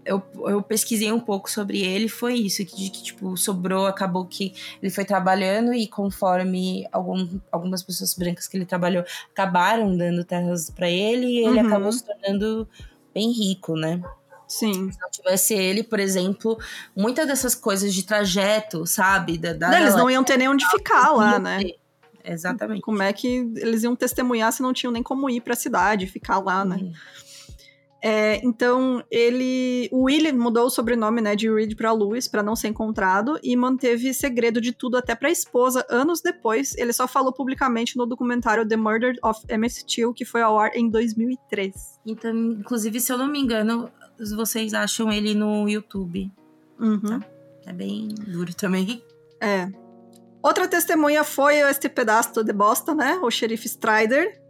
eu, eu pesquisei um pouco sobre ele, foi isso, que, de que, tipo, sobrou, acabou que ele foi trabalhando e conforme algum, algumas pessoas brancas que ele trabalhou acabaram dando terras pra ele, e ele Uhum. acabou se tornando bem rico, né? Sim. Se não tivesse ele, por exemplo, muitas dessas coisas de trajeto, sabe? Da, da Eles da- não iam ter nem onde ficar lá, né? ter. Exatamente. Como é que eles iam testemunhar se não tinham nem como ir pra cidade, ficar lá, né? Uhum. É, então, ele. O Willie mudou o sobrenome né, de Reed pra Lewis pra não ser encontrado e manteve segredo de tudo até pra esposa. Anos depois, ele só falou publicamente no documentário The Murder of Emmett Till, que foi ao ar em 2003. Então, inclusive, se eu não me engano, vocês acham ele no YouTube. Uhum. É bem duro também. É. Outra testemunha foi este pedaço de bosta, né? O xerife Strider,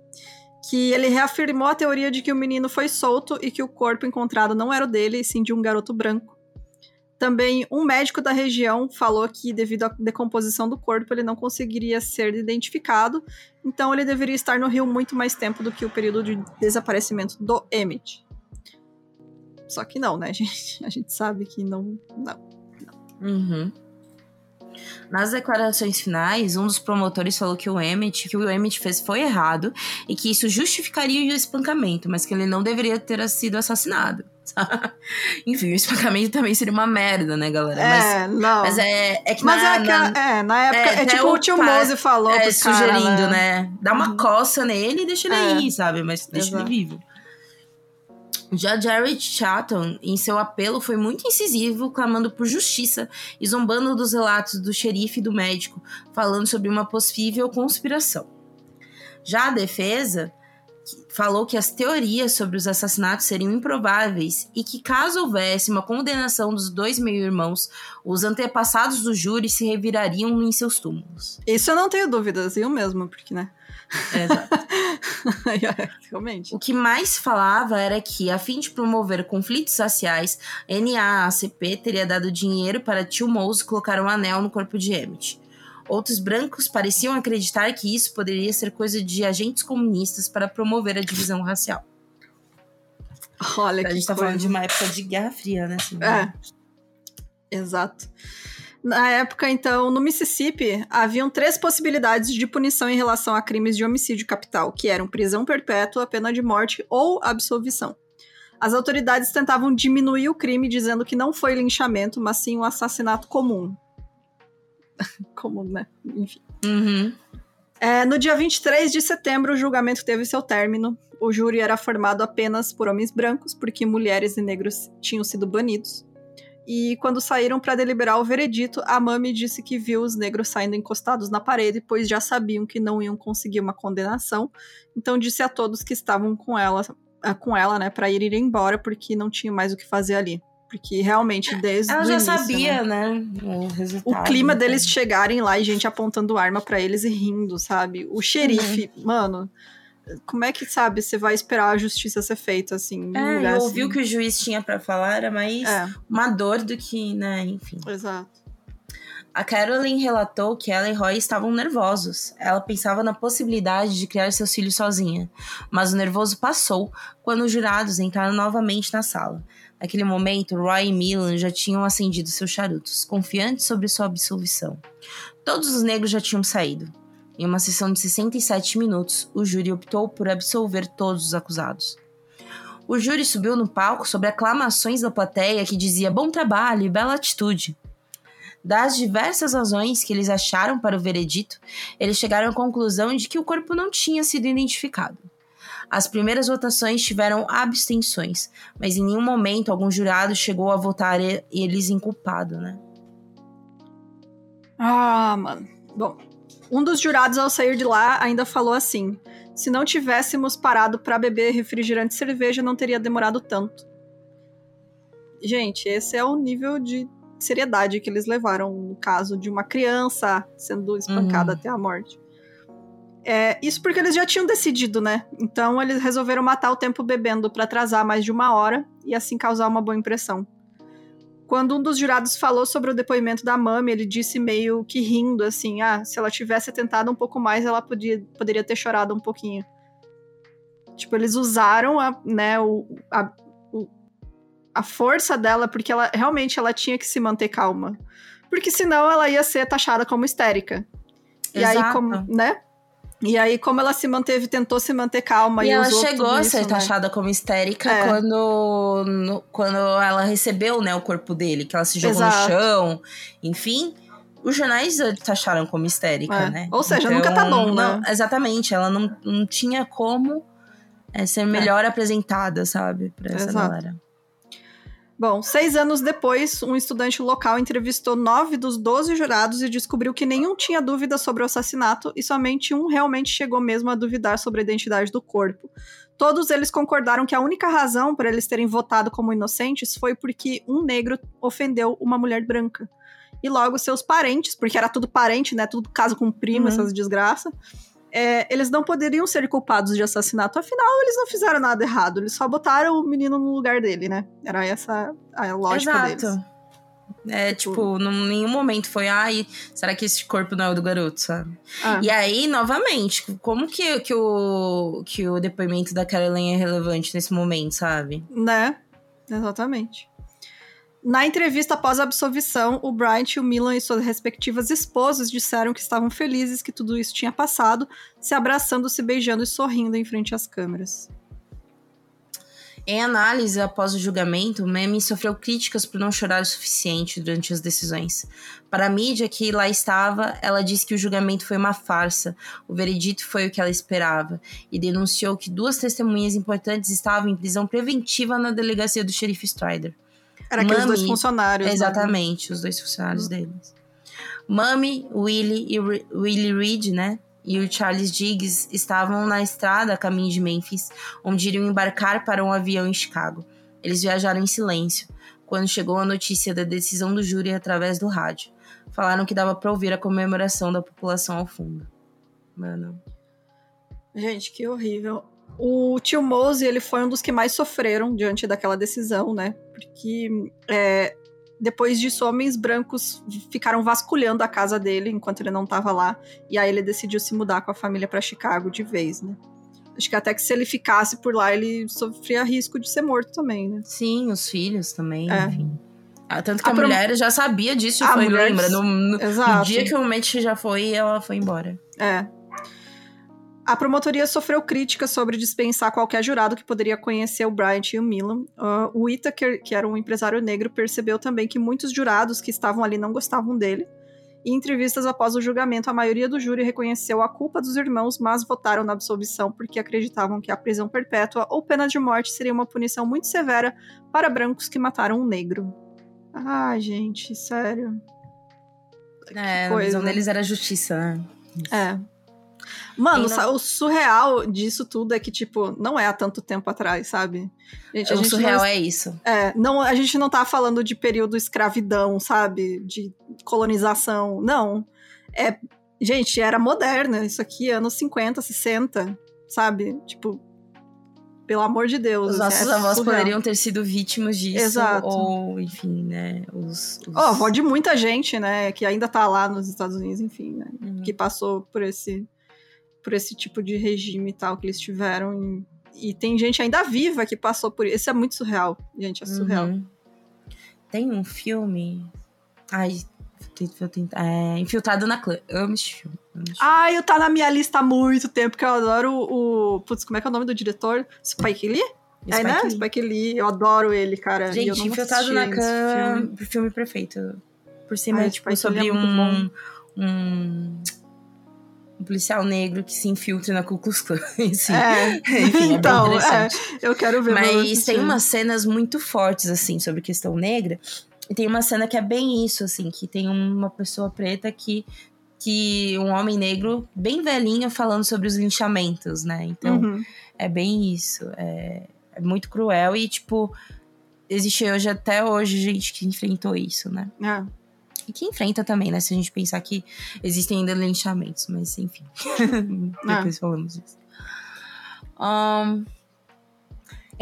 que ele reafirmou a teoria de que o menino foi solto e que o corpo encontrado não era o dele, e sim de um garoto branco. Também um médico da região falou que, devido à decomposição do corpo, ele não conseguiria ser identificado, então ele deveria estar no rio muito mais tempo do que o período de desaparecimento do Emmett. Só que não, né, <laughs> gente? A gente sabe que não. não. Uhum. Nas declarações finais, um dos promotores falou que o Emmett, que o Emmett fez foi errado e que isso justificaria o espancamento, mas que ele não deveria ter sido assassinado. <laughs> Enfim, o espancamento também seria uma merda, né, galera? Mas, É, não. mas é, é que Mas na, é, que, a- na- é, na época, é, é, tipo o tio Mose falou é, pros cara, sugerindo, né? né? Dá uma Uhum. coça nele e deixa ele É. aí, sabe? Mas deixa Exato. ele vivo. Já Jared Chatton, em seu apelo, foi muito incisivo, clamando por justiça e zombando dos relatos do xerife e do médico, falando sobre uma possível conspiração. Já a defesa falou que as teorias sobre os assassinatos seriam improváveis e que, caso houvesse uma condenação dos dois meio-irmãos, os antepassados do júri se revirariam em seus túmulos. Isso eu não tenho dúvidas, eu mesmo, porque, né? Exato. <laughs> Realmente. O que mais falava era que, a fim de promover conflitos raciais, NAACP teria dado dinheiro para tio Mose colocar um anel no corpo de Emmett. Outros brancos pareciam acreditar que isso poderia ser coisa de agentes comunistas para promover a divisão racial. Olha a que gente tá coisa. falando de uma época de Guerra Fria, né? assim, É. Exato. Na época, então, no Mississippi, haviam três possibilidades de punição em relação a crimes de homicídio capital, que eram prisão perpétua, pena de morte ou absolvição. As autoridades tentavam diminuir o crime, dizendo que não foi linchamento, mas sim um assassinato comum. <laughs> comum, né? Enfim. Uhum. É, no dia 23 de setembro, o julgamento teve seu término. O júri era formado apenas por homens brancos, porque mulheres e negros tinham sido banidos. E quando saíram para deliberar o veredito, a Mami disse que viu os negros saindo encostados na parede, pois já sabiam que não iam conseguir uma condenação. Então disse a todos que estavam com ela, ah, com ela, né, para ir embora, porque não tinha mais o que fazer ali. Porque realmente desde Ela já início, sabia, né? né? O resultado. O clima então. deles chegarem lá e gente apontando arma pra eles e rindo, sabe? O xerife, Uhum. mano, como é que, sabe, você vai esperar a justiça ser feita, assim? É, eu ouvi assim? o que o juiz tinha pra falar, era mais É, uma dor do que, né, enfim. exato. A Carolyn relatou que ela e Roy estavam nervosos. Ela pensava na possibilidade de criar seus filhos sozinha. Mas o nervoso passou quando os jurados entraram novamente na sala. Naquele momento, Roy e Milan já tinham acendido seus charutos, confiantes sobre sua absolvição. Todos os negros já tinham saído. Em uma sessão de 67 minutos, o júri optou por absolver todos os acusados. O júri subiu no palco sob aclamações da plateia que dizia bom trabalho e bela atitude. Das diversas razões que eles acharam para o veredito, eles chegaram à conclusão de que o corpo não tinha sido identificado. As primeiras votações tiveram abstenções, mas em nenhum momento algum jurado chegou a votar eles inculpado, né? Ah, mano. Bom, um dos jurados ao sair de lá ainda falou assim: Se não tivéssemos parado para beber refrigerante e cerveja, não teria demorado tanto. Gente, esse é o nível de seriedade que eles levaram no caso de uma criança sendo espancada uhum. até a morte. É, isso porque eles já tinham decidido, né? Então eles resolveram matar o tempo bebendo para atrasar mais de uma hora e assim causar uma boa impressão. Quando um dos jurados falou sobre o depoimento da Mami, ele disse meio que rindo, assim: ah, se ela tivesse tentado um pouco mais, ela podia, poderia ter chorado um pouquinho. Tipo, eles usaram a, né, o, a, o, a força dela, porque ela realmente ela tinha que se manter calma. Porque senão ela ia ser taxada como histérica. Exato. E aí, como, né? E aí, como ela se manteve, tentou se manter calma. E, e ela chegou a ser né? taxada como histérica é. quando, no, quando ela recebeu né, o corpo dele, que ela se jogou Exato. no chão, enfim. Os jornais taxaram como histérica, é. né? Ou seja, então, nunca tá bom, né? Não, exatamente, ela não, não tinha como é, ser melhor é. apresentada, sabe? Pra essa Exato. galera. Bom, seis anos depois, um estudante local entrevistou nove dos doze jurados e descobriu que nenhum tinha dúvida sobre o assassinato e somente um realmente chegou mesmo a duvidar sobre a identidade do corpo. Todos eles concordaram que a única razão para eles terem votado como inocentes foi porque um negro ofendeu uma mulher branca. E logo seus parentes, porque era tudo parente, né? Tudo caso com primo, uhum. essas desgraças é, eles não poderiam ser culpados de assassinato, afinal, eles não fizeram nada errado, eles só botaram o menino no lugar dele, né? Era essa a lógica Exato. deles. É, tipo, tipo em nenhum momento foi, ai, será que esse corpo não é o do garoto, sabe? Ah. E aí, novamente, como que, que, o, que o depoimento da Caroline é relevante nesse momento, sabe? Né? Exatamente. Na entrevista após a absolvição, o Bryant, o Milan e suas respectivas esposas disseram que estavam felizes que tudo isso tinha passado, se abraçando, se beijando e sorrindo em frente às câmeras. Em análise após o julgamento, Memi sofreu críticas por não chorar o suficiente durante as decisões. Para a mídia que lá estava, ela disse que o julgamento foi uma farsa, o veredito foi o que ela esperava, e denunciou que duas testemunhas importantes estavam em prisão preventiva na delegacia do xerife Strider. Era aqueles Mami, dois funcionários. Né? Exatamente, né? os dois funcionários uhum. deles. Mami, Willie e Willie Reed, né? E o Charles Diggs estavam na estrada a caminho de Memphis, onde iriam embarcar para um avião em Chicago. Eles viajaram em silêncio, quando chegou a notícia da decisão do júri através do rádio. Falaram que dava para ouvir a comemoração da população ao fundo. Mano. Gente, que horrível. O tio Mose, ele foi um dos que mais sofreram diante daquela decisão, né? Porque é, depois disso, homens brancos ficaram vasculhando a casa dele enquanto ele não estava lá. E aí ele decidiu se mudar com a família para Chicago de vez, né? Acho que até que se ele ficasse por lá, ele sofria risco de ser morto também, né? Sim, os filhos também, é. enfim. Ah, tanto que a, a mulher já sabia disso, foi, mulher... lembra? No, no, no, dia que o Matt já foi, ela foi embora. É. A promotoria sofreu críticas sobre dispensar qualquer jurado que poderia conhecer o Bryant e o Milan. Uh, o Itaker, que era um empresário negro, percebeu também que muitos jurados que estavam ali não gostavam dele. Em entrevistas após o julgamento, a maioria do júri reconheceu a culpa dos irmãos, mas votaram na absolvição porque acreditavam que a prisão perpétua ou pena de morte seria uma punição muito severa para brancos que mataram um negro. Ah, gente, sério. É, a visão deles era justiça, né? É. Mano, não... o surreal disso tudo é que, tipo, não é há tanto tempo atrás, sabe? Gente, o surreal não... é isso. É, não, a gente não tá falando de período escravidão, sabe? De colonização. Não. É, gente, era moderna. Isso aqui, anos 50, 60, sabe? Tipo, pelo amor de Deus. Os nossos é avós surreal. poderiam ter sido vítimas disso. Exato. Ou, enfim, né? Os, os... Oh, avó de muita gente, né? Que ainda tá lá nos Estados Unidos, enfim, né? Uhum. Que passou por esse por esse tipo de regime e tal que eles tiveram. E, e tem gente ainda viva que passou por isso. Isso é muito surreal, gente, é surreal. Uhum. Tem um filme. Ai, é, Infiltrado na Clã. Amo esse filme. Ai, eu tá na minha lista há muito tempo, porque eu adoro o. o putz, como é que é o nome do diretor? Spike Lee? Spike é, né? Lee. Spike Lee. Eu adoro ele, cara. Gente, Infiltrado na Clã. Filme. filme perfeito. Por cima, Ai, tipo, sobre é um, um um policial negro que se infiltre na Ku Klux Klan. <laughs> Assim. É. <laughs> Enfim, é então, é, eu quero ver. Mas tem umas cenas muito fortes, assim, sobre questão negra. E tem uma cena que é bem isso, assim, que tem uma pessoa preta que que um homem negro bem velhinho falando sobre os linchamentos, né? Então, uhum. é bem isso. É, é, muito cruel e, tipo, existe hoje, até hoje, gente que enfrentou isso, né? É. Que enfrenta também, né? Se a gente pensar que existem ainda linchamentos, mas enfim. <laughs> Depois é. falamos disso. Um,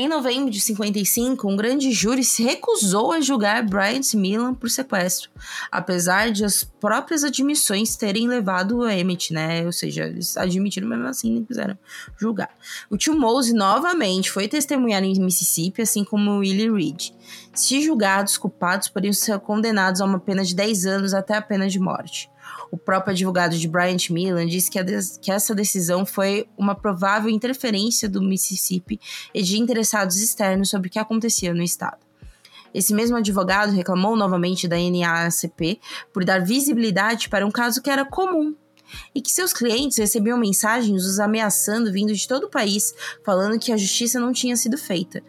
em novembro de 55, um grande júri se recusou a julgar Bryant Milan por sequestro, apesar de as próprias admissões terem levado o Emmett, né? Ou seja, eles admitiram mesmo assim, não quiseram julgar. O tio Mose novamente foi testemunhar em Mississippi, assim como Willie Reed. Se julgados, culpados poderiam ser condenados a uma pena de 10 anos até a pena de morte. O próprio advogado de Bryant Millan disse que, que essa decisão foi uma provável interferência do Mississippi e de interessados externos sobre o que acontecia no estado. Esse mesmo advogado reclamou novamente da NAACP por dar visibilidade para um caso que era comum e que seus clientes recebiam mensagens os ameaçando vindo de todo o país, falando que a justiça não tinha sido feita,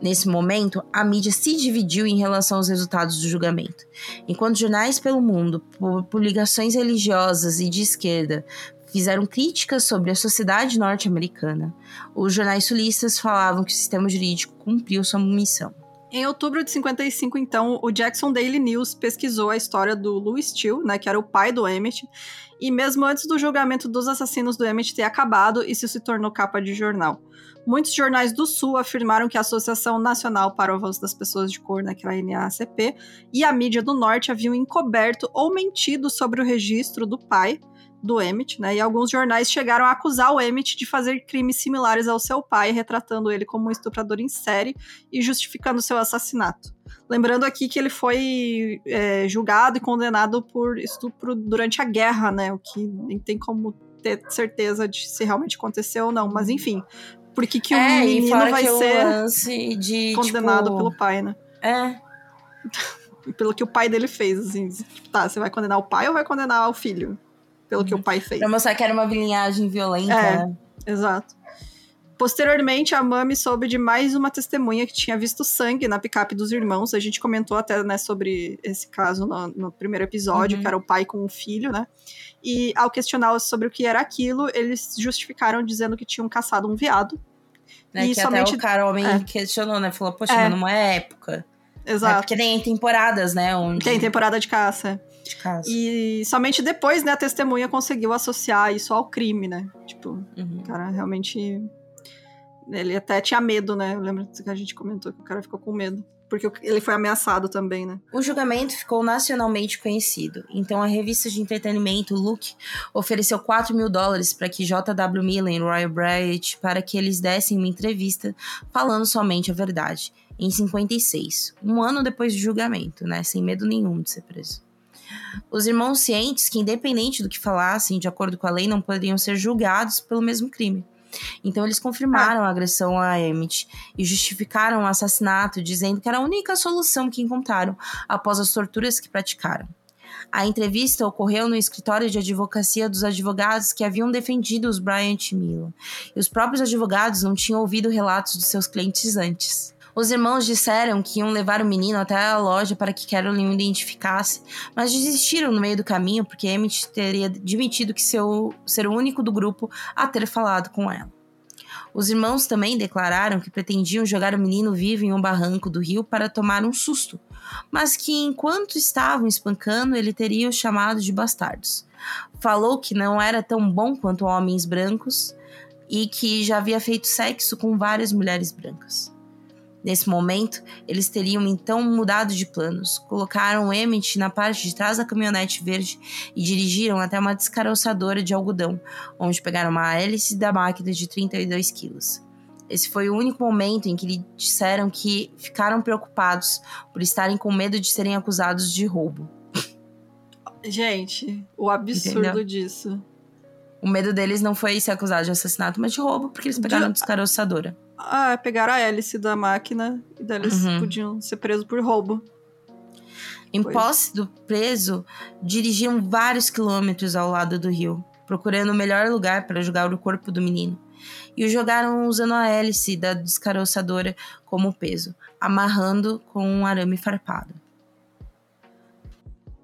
Nesse momento, a mídia se dividiu em relação aos resultados do julgamento. Enquanto jornais pelo mundo, por ligações religiosas e de esquerda, fizeram críticas sobre a sociedade norte-americana, os jornais sulistas falavam que o sistema jurídico cumpriu sua missão. Em outubro de 55, então, o Jackson Daily News pesquisou a história do Louis Steele, né, que era o pai do Emmett, e mesmo antes do julgamento dos assassinos do Emmett ter acabado, isso se tornou capa de jornal. Muitos jornais do Sul afirmaram que a Associação Nacional para o Avanço das Pessoas de Cor, naquela NAACP, e a mídia do Norte haviam encoberto ou mentido sobre o registro do pai do Emmett, né? E alguns jornais chegaram a acusar o Emmett de fazer crimes similares ao seu pai, retratando ele como um estuprador em série e justificando seu assassinato. Lembrando aqui que ele foi é, julgado e condenado por estupro durante a guerra, né? O que nem tem como ter certeza de se realmente aconteceu ou não. Mas enfim, por que, que o é, menino vai ser de, condenado tipo... pelo pai, né? É. <laughs> pelo que o pai dele fez, assim. Tá, você vai condenar o pai ou vai condenar o filho? Pelo que o pai fez. Pra mostrar que era uma linhagem violenta. É, exato. Posteriormente, a Mami soube de mais uma testemunha que tinha visto sangue na picape dos irmãos. A gente comentou até né, sobre esse caso no, no primeiro episódio, uhum. que era o pai com o filho, né? E ao questioná-los sobre o que era aquilo, eles justificaram dizendo que tinham caçado um veado. Né, e que somente... até o cara homem é. questionou, né? Falou, poxa, é. numa época. Exato. É porque tem temporadas, né? Onde... Tem temporada de caça. De caça. E somente depois, né, a testemunha conseguiu associar isso ao crime, né? Tipo, uhum. o cara realmente ele até tinha medo, né? Eu lembro que a gente comentou que o cara ficou com medo. Porque ele foi ameaçado também, né? O julgamento ficou nacionalmente conhecido. Então a revista de entretenimento Look ofereceu 4 mil dólares para que J.W. Miller e Roy Bright para que eles dessem uma entrevista falando somente a verdade. Em 56, um ano depois do julgamento, né? Sem medo nenhum de ser preso. Os irmãos cientes que, independente do que falassem, de acordo com a lei, não poderiam ser julgados pelo mesmo crime. Então eles confirmaram a agressão a Emmett e justificaram o assassinato, dizendo que era a única solução que encontraram após as torturas que praticaram. A entrevista ocorreu no escritório de advocacia dos advogados que haviam defendido os Bryant Miller, e os próprios advogados não tinham ouvido relatos de seus clientes antes. Os irmãos disseram que iam levar o menino até a loja para que Carolyn o identificasse, mas desistiram no meio do caminho porque Emmett teria admitido que seu, ser o único do grupo a ter falado com ela. Os irmãos também declararam que pretendiam jogar o menino vivo em um barranco do rio para tomar um susto, mas que enquanto estavam espancando, ele teria os chamado de bastardos. Falou que não era tão bom quanto homens brancos e que já havia feito sexo com várias mulheres brancas. Nesse momento, eles teriam então mudado de planos. Colocaram Emmett na parte de trás da caminhonete verde e dirigiram até uma descaroçadora de algodão, onde pegaram uma hélice da máquina de 32 quilos. Esse foi o único momento em que lhe disseram que ficaram preocupados por estarem com medo de serem acusados de roubo. Gente, o absurdo Entendeu? disso. O medo deles não foi ser acusado de assassinato, mas de roubo, porque eles pegaram de... descaroçadora. Ah, pegaram a hélice da máquina e daí eles uhum. podiam ser presos por roubo. Em pois. posse do preso, dirigiam vários quilômetros ao lado do rio, procurando o melhor lugar para jogar o corpo do menino. E o jogaram usando a hélice da descaroçadora como peso, amarrando com um arame farpado.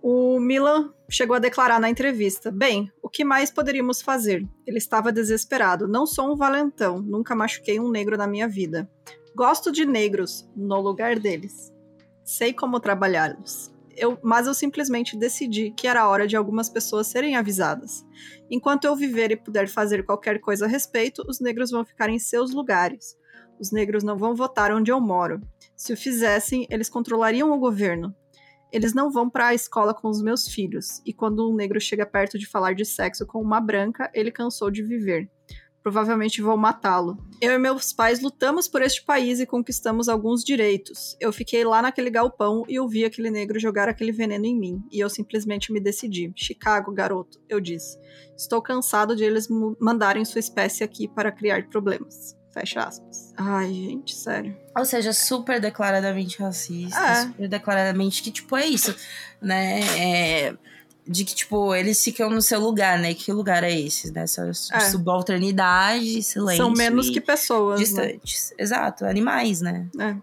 O Milan chegou a declarar na entrevista: Bem, o que mais poderíamos fazer? Ele estava desesperado. Não sou um valentão, nunca machuquei um negro na minha vida. Gosto de negros, no lugar deles. Sei como trabalhá-los. Eu, mas eu simplesmente decidi que era hora de algumas pessoas serem avisadas. Enquanto eu viver e puder fazer qualquer coisa a respeito, os negros vão ficar em seus lugares. Os negros não vão votar onde eu moro. Se o fizessem, eles controlariam o governo. Eles não vão para a escola com os meus filhos. E quando um negro chega perto de falar de sexo com uma branca, ele cansou de viver. Provavelmente vou matá-lo. Eu e meus pais lutamos por este país e conquistamos alguns direitos. Eu fiquei lá naquele galpão e ouvi aquele negro jogar aquele veneno em mim. E eu simplesmente me decidi. Chicago, garoto, eu disse. Estou cansado de eles mandarem sua espécie aqui para criar problemas. Fecha aspas. Ai, gente, sério. Ou seja, super declaradamente racista. É. Super declaradamente que, tipo, é isso, né? É, de que, tipo, eles ficam no seu lugar, né? Que lugar é esse, né? Essa é. subalternidade, silêncio. São menos que pessoas. Né? Distantes. Né? Exato, animais, né? É.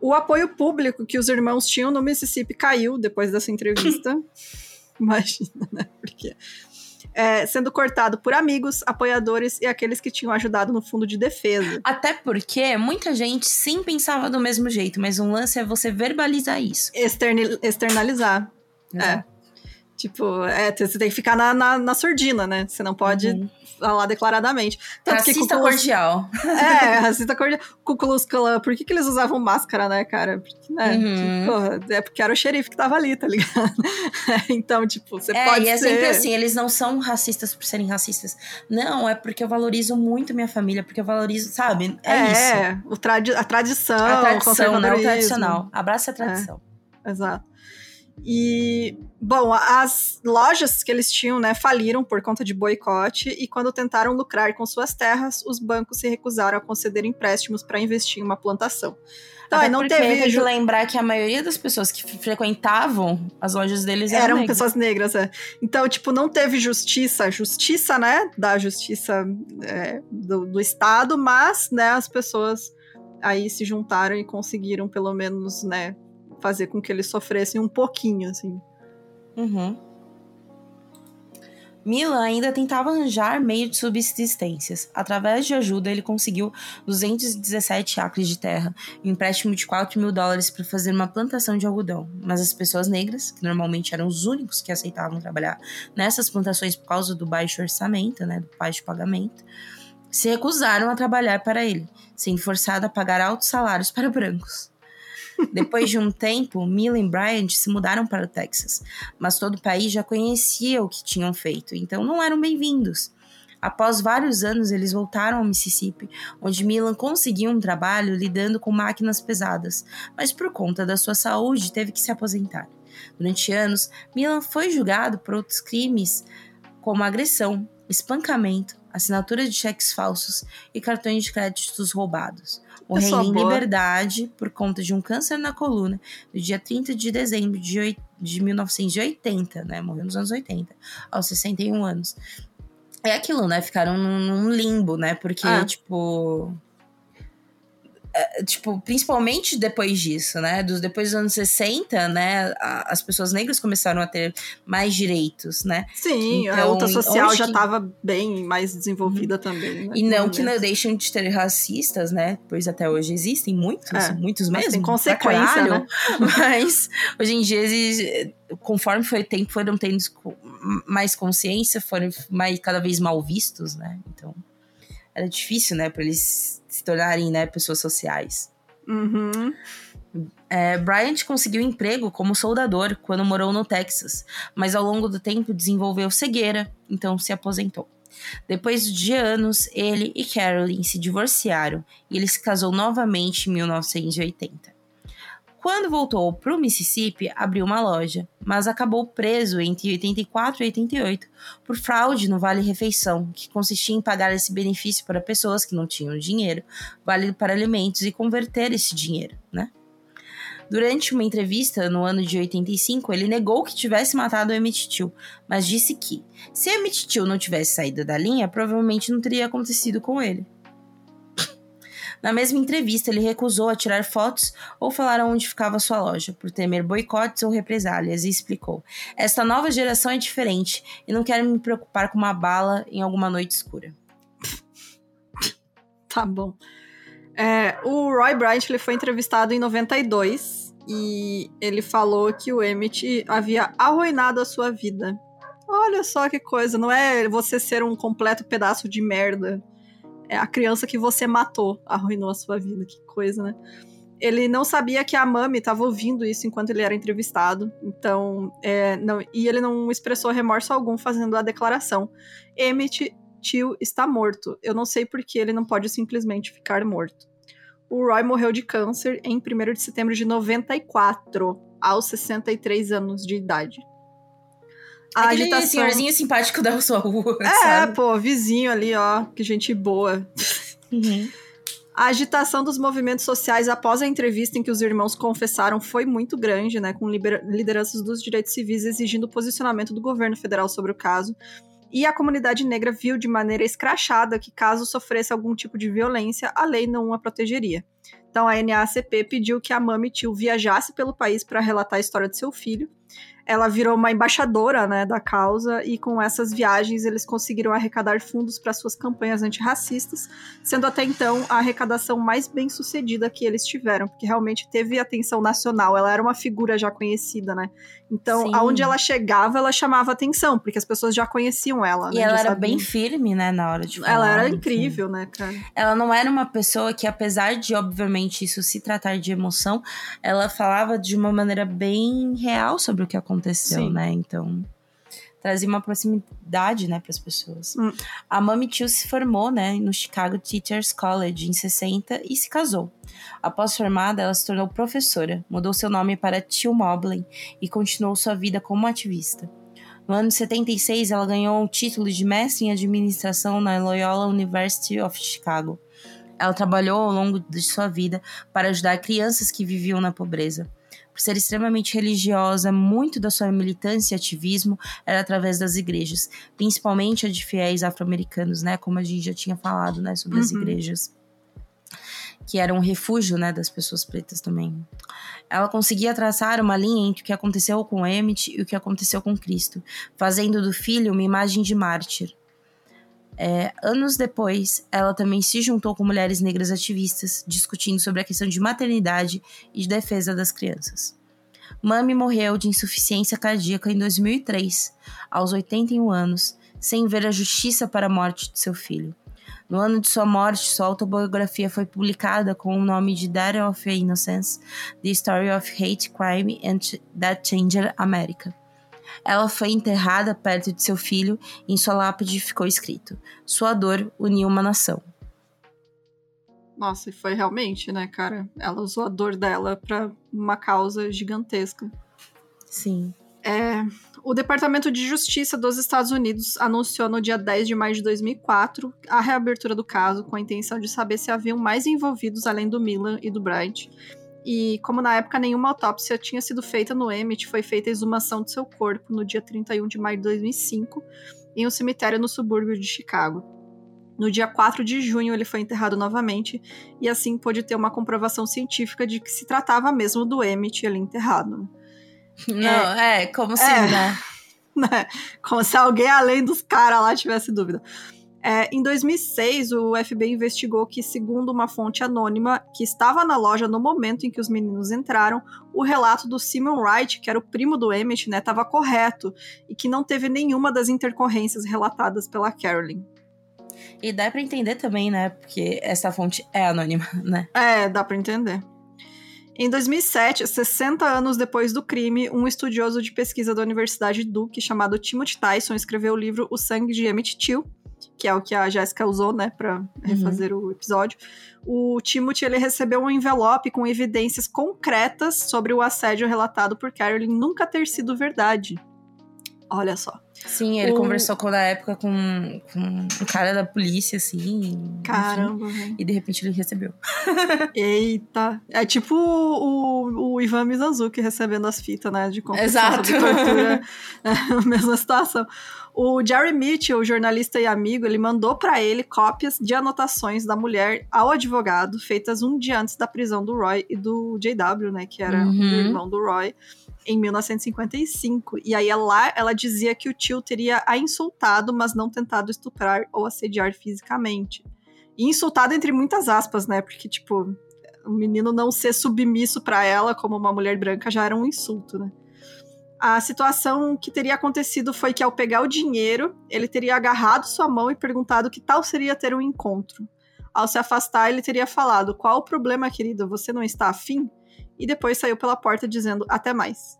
O apoio público que os irmãos tinham no Mississippi caiu depois dessa entrevista. <laughs> Imagina, né? Porque é, sendo cortado por amigos, apoiadores e aqueles que tinham ajudado no fundo de defesa. Até porque muita gente sim pensava do mesmo jeito, mas um lance é você verbalizar isso. Externi externalizar. É. Tipo, é, você tem que ficar na, na, na surdina, né? Você não pode uhum. falar declaradamente. Tanto racista cordial. <laughs> É, racista cordial. Ku Klux Klan, por que, que eles usavam máscara, né, cara? Porque, né? Uhum. Tipo, é porque era o xerife que tava ali, tá ligado? <laughs> então, tipo, você é, pode e é ser... sempre assim, eles não são racistas por serem racistas. Não, é porque eu valorizo muito minha família, porque eu valorizo, sabe? É, é isso. É, o tradi a tradição, a tradição, né? O tradicional. Abraça a tradição. É, exato. E, bom, as lojas que eles tinham, né, faliram por conta de boicote e quando tentaram lucrar com suas terras, os bancos se recusaram a conceder empréstimos para investir em uma plantação. Então, Até não teve. Tem que lembrar que a maioria das pessoas que frequentavam as lojas deles eram, eram pessoas negras. É. Então, tipo, não teve justiça, justiça, né, da justiça é, do, do Estado, mas, né, as pessoas aí se juntaram e conseguiram pelo menos, né, fazer com que eles sofressem um pouquinho, assim. Uhum. Mila ainda tentava arranjar meio de subsistências. Através de ajuda, ele conseguiu 217 acres de terra e um empréstimo de 4 mil dólares para fazer uma plantação de algodão. Mas as pessoas negras, que normalmente eram os únicos que aceitavam trabalhar nessas plantações por causa do baixo orçamento, né, do baixo pagamento, se recusaram a trabalhar para ele, sendo forçado a pagar altos salários para brancos. Depois de um tempo, Mila e Bryant se mudaram para o Texas, mas todo o país já conhecia o que tinham feito, então não eram bem-vindos. Após vários anos, eles voltaram ao Mississippi, onde Milan conseguiu um trabalho lidando com máquinas pesadas, mas por conta da sua saúde teve que se aposentar. Durante anos, Milan foi julgado por outros crimes, como agressão, espancamento, assinatura de cheques falsos e cartões de créditos roubados. Morreu em liberdade por conta de um câncer na coluna no dia 30 de dezembro de, de 1980, né? Morreu nos anos 80, aos 61 anos. É aquilo, né? Ficaram num, num limbo, né? Porque, ah. tipo tipo, principalmente depois disso, né? Dos, depois dos anos 60, né? A, as pessoas negras começaram a ter mais direitos, né? Sim, então, a luta social já estava que... bem mais desenvolvida uhum. também. Né? E não que não deixem de ter racistas, né? Pois até hoje existem muitos, é, muitos mesmo. Tem consequência, né? <laughs> Mas hoje em dia, conforme foi tempo, foram tendo mais consciência, foram mais, cada vez mal vistos, né? Então era difícil, né, para eles se tornarem, né, pessoas sociais. Uhum. É, Bryant conseguiu emprego como soldador quando morou no Texas, mas ao longo do tempo desenvolveu cegueira, então se aposentou. Depois de anos, ele e Carolyn se divorciaram e ele se casou novamente em 1980. Quando voltou para o Mississippi, abriu uma loja, mas acabou preso entre 84 e 88 por fraude no Vale Refeição, que consistia em pagar esse benefício para pessoas que não tinham dinheiro, válido para alimentos, e converter esse dinheiro, né? Durante uma entrevista no ano de 85, ele negou que tivesse matado Emmett Till, mas disse que, se Emmett Till não tivesse saído da linha, provavelmente não teria acontecido com ele. Na mesma entrevista, ele recusou a tirar fotos ou falar onde ficava sua loja, por temer boicotes ou represálias, e explicou: Esta nova geração é diferente e não quero me preocupar com uma bala em alguma noite escura. <laughs> Tá bom. É, o Roy Bryant ele foi entrevistado em 92 e ele falou que o Emmett havia arruinado a sua vida. Olha só que coisa, não é você ser um completo pedaço de merda. É a criança que você matou arruinou a sua vida. Que coisa, né? Ele não sabia que a Mami estava ouvindo isso enquanto ele era entrevistado, então, é, não, e ele não expressou remorso algum fazendo a declaração. Emmett tio está morto. Eu não sei por que ele não pode simplesmente ficar morto. O Roy morreu de câncer em 1 de setembro de 94, aos 63 anos de idade. A Aquele agitação... senhorzinho simpático da sua rua. É, sabe? pô, vizinho ali, ó, que gente boa. Uhum. A agitação dos movimentos sociais após a entrevista em que os irmãos confessaram foi muito grande, né, com lideranças dos direitos civis exigindo o posicionamento do governo federal sobre o caso e a comunidade negra viu de maneira escrachada que, caso sofresse algum tipo de violência, a lei não a protegeria. Então a NAACP pediu que a Mami Tio viajasse pelo país para relatar a história de seu filho ela virou uma embaixadora né, da causa e com essas viagens eles conseguiram arrecadar fundos para suas campanhas antirracistas, sendo até então a arrecadação mais bem sucedida que eles tiveram, porque realmente teve atenção nacional, ela era uma figura já conhecida, né? Então, Sim. aonde ela chegava, ela chamava atenção, porque as pessoas já conheciam ela. E né, ela era bem firme, né, na hora de falar. Ela era incrível, enfim. né, cara? Ela não era uma pessoa que, apesar de, obviamente, isso se tratar de emoção, ela falava de uma maneira bem real sobre o que aconteceu aconteceu, Sim. né? Então, trazia uma proximidade, né, para as pessoas. Hum. A Mami Tio se formou, né, no Chicago Teachers College em 60 e se casou. Após formada, ela se tornou professora, mudou seu nome para Tio Mobley e continuou sua vida como ativista. No ano de 76, ela ganhou o título de mestre em administração na Loyola University of Chicago. Ela trabalhou ao longo de sua vida para ajudar crianças que viviam na pobreza por ser extremamente religiosa, muito da sua militância e ativismo era através das igrejas, principalmente a de fiéis afro-americanos, né? Como a gente já tinha falado, né? Sobre uhum. as igrejas que eram um refúgio, né, das pessoas pretas também. Ela conseguia traçar uma linha entre o que aconteceu com Emmett e o que aconteceu com Cristo, fazendo do filho uma imagem de mártir. É, anos depois, ela também se juntou com mulheres negras ativistas, discutindo sobre a questão de maternidade e de defesa das crianças. Mami morreu de insuficiência cardíaca em 2003, aos 81 anos, sem ver a justiça para a morte de seu filho. No ano de sua morte, sua autobiografia foi publicada com o nome de Dead of Innocence: The Story of Hate, Crime and That Changed America. Ela foi enterrada perto de seu filho e em sua lápide ficou escrito: Sua dor uniu uma nação. Nossa, e foi realmente, né, cara? Ela usou a dor dela para uma causa gigantesca. Sim. É, o Departamento de Justiça dos Estados Unidos anunciou no dia 10 de maio de 2004 a reabertura do caso com a intenção de saber se haviam mais envolvidos além do Milan e do Bright e como na época nenhuma autópsia tinha sido feita no Emmett, foi feita a exumação de seu corpo no dia 31 de maio de 2005, em um cemitério no subúrbio de Chicago. No dia 4 de junho, ele foi enterrado novamente, e assim pôde ter uma comprovação científica de que se tratava mesmo do Emmett ali enterrado. Não, é, é como se, é, <laughs> né? Como se alguém além dos caras lá tivesse dúvida. É, em 2006, o FBI investigou que, segundo uma fonte anônima que estava na loja no momento em que os meninos entraram, o relato do Simon Wright, que era o primo do Emmett, estava né, correto e que não teve nenhuma das intercorrências relatadas pela Carolyn. E dá para entender também, né? Porque essa fonte é anônima, <laughs> né? É, dá para entender. Em 2007, 60 anos depois do crime, um estudioso de pesquisa da Universidade Duke chamado Timothy Tyson escreveu o livro O Sangue de Emmett Till, que é o que a Jéssica usou, né, para refazer uhum. o episódio. O Timothy ele recebeu um envelope com evidências concretas sobre o assédio relatado por Carolyn nunca ter sido verdade. Olha só. Sim, ele o... conversou com, na época com, com um cara da polícia, assim. Caramba, enfim, E de repente ele recebeu. <laughs> Eita. É tipo o, o Ivan Mizanzuki recebendo as fitas, né? De Exato. De tortura. <laughs> é, mesma situação. O Jerry Mitchell, jornalista e amigo, ele mandou para ele cópias de anotações da mulher ao advogado, feitas um dia antes da prisão do Roy e do JW, né, que era uhum. o irmão do Roy, em 1955. E aí lá ela dizia que o tio teria a insultado, mas não tentado estuprar ou assediar fisicamente. E insultado entre muitas aspas, né? Porque tipo, o menino não ser submisso para ela como uma mulher branca já era um insulto, né? A situação que teria acontecido foi que, ao pegar o dinheiro, ele teria agarrado sua mão e perguntado que tal seria ter um encontro. Ao se afastar, ele teria falado: Qual o problema, querida? Você não está afim? E depois saiu pela porta dizendo: Até mais.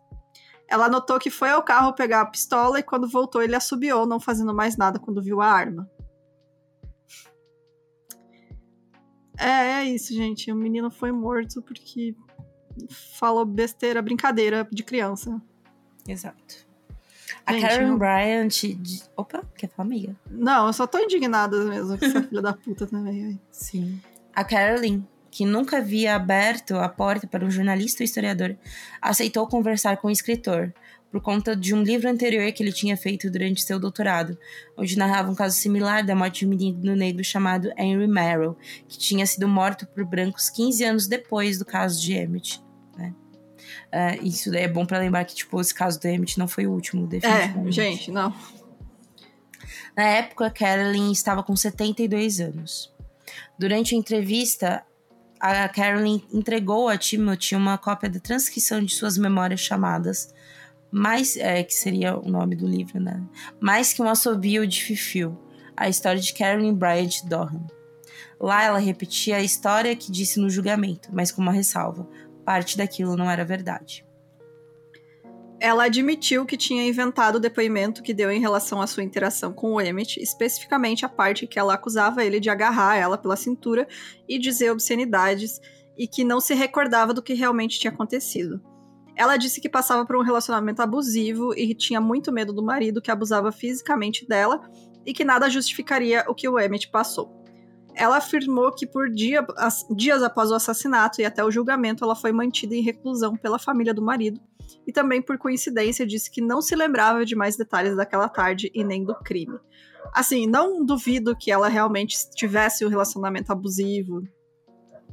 Ela notou que foi ao carro pegar a pistola e, quando voltou, ele assobiou, não fazendo mais nada quando viu a arma. É, é isso, gente. O menino foi morto porque falou besteira, brincadeira de criança. Exato. A Gente, Karen não... Bryant. De... Opa, quer falar, amiga? Não, eu só tô indignada mesmo com essa <laughs> filha da puta também. Sim. A Carolyn, que nunca havia aberto a porta para um jornalista ou historiador, aceitou conversar com o escritor, por conta de um livro anterior que ele tinha feito durante seu doutorado, onde narrava um caso similar da morte de um menino negro chamado Henry Merrill, que tinha sido morto por brancos 15 anos depois do caso de Emmett. Uh, isso é bom para lembrar que, tipo, esse caso do Emmett não foi o último, definitivamente. É, gente, não. Na época, Carolyn estava com 72 anos. Durante a entrevista, a Carolyn entregou a Timothy uma cópia da transcrição de suas memórias chamadas mais é, que seria o nome do livro, né? Mais que um assobio de Fifil, a história de Carolyn Bryant Dohan. Lá ela repetia a história que disse no julgamento, mas com uma ressalva parte daquilo não era verdade. Ela admitiu que tinha inventado o depoimento que deu em relação à sua interação com o Emmett, especificamente a parte que ela acusava ele de agarrar ela pela cintura e dizer obscenidades, e que não se recordava do que realmente tinha acontecido. Ela disse que passava por um relacionamento abusivo e tinha muito medo do marido que abusava fisicamente dela e que nada justificaria o que o Emmett passou. Ela afirmou que por dia, as, dias após o assassinato e até o julgamento, ela foi mantida em reclusão pela família do marido. E também, por coincidência, disse que não se lembrava de mais detalhes daquela tarde e nem do crime. Assim, não duvido que ela realmente tivesse um relacionamento abusivo,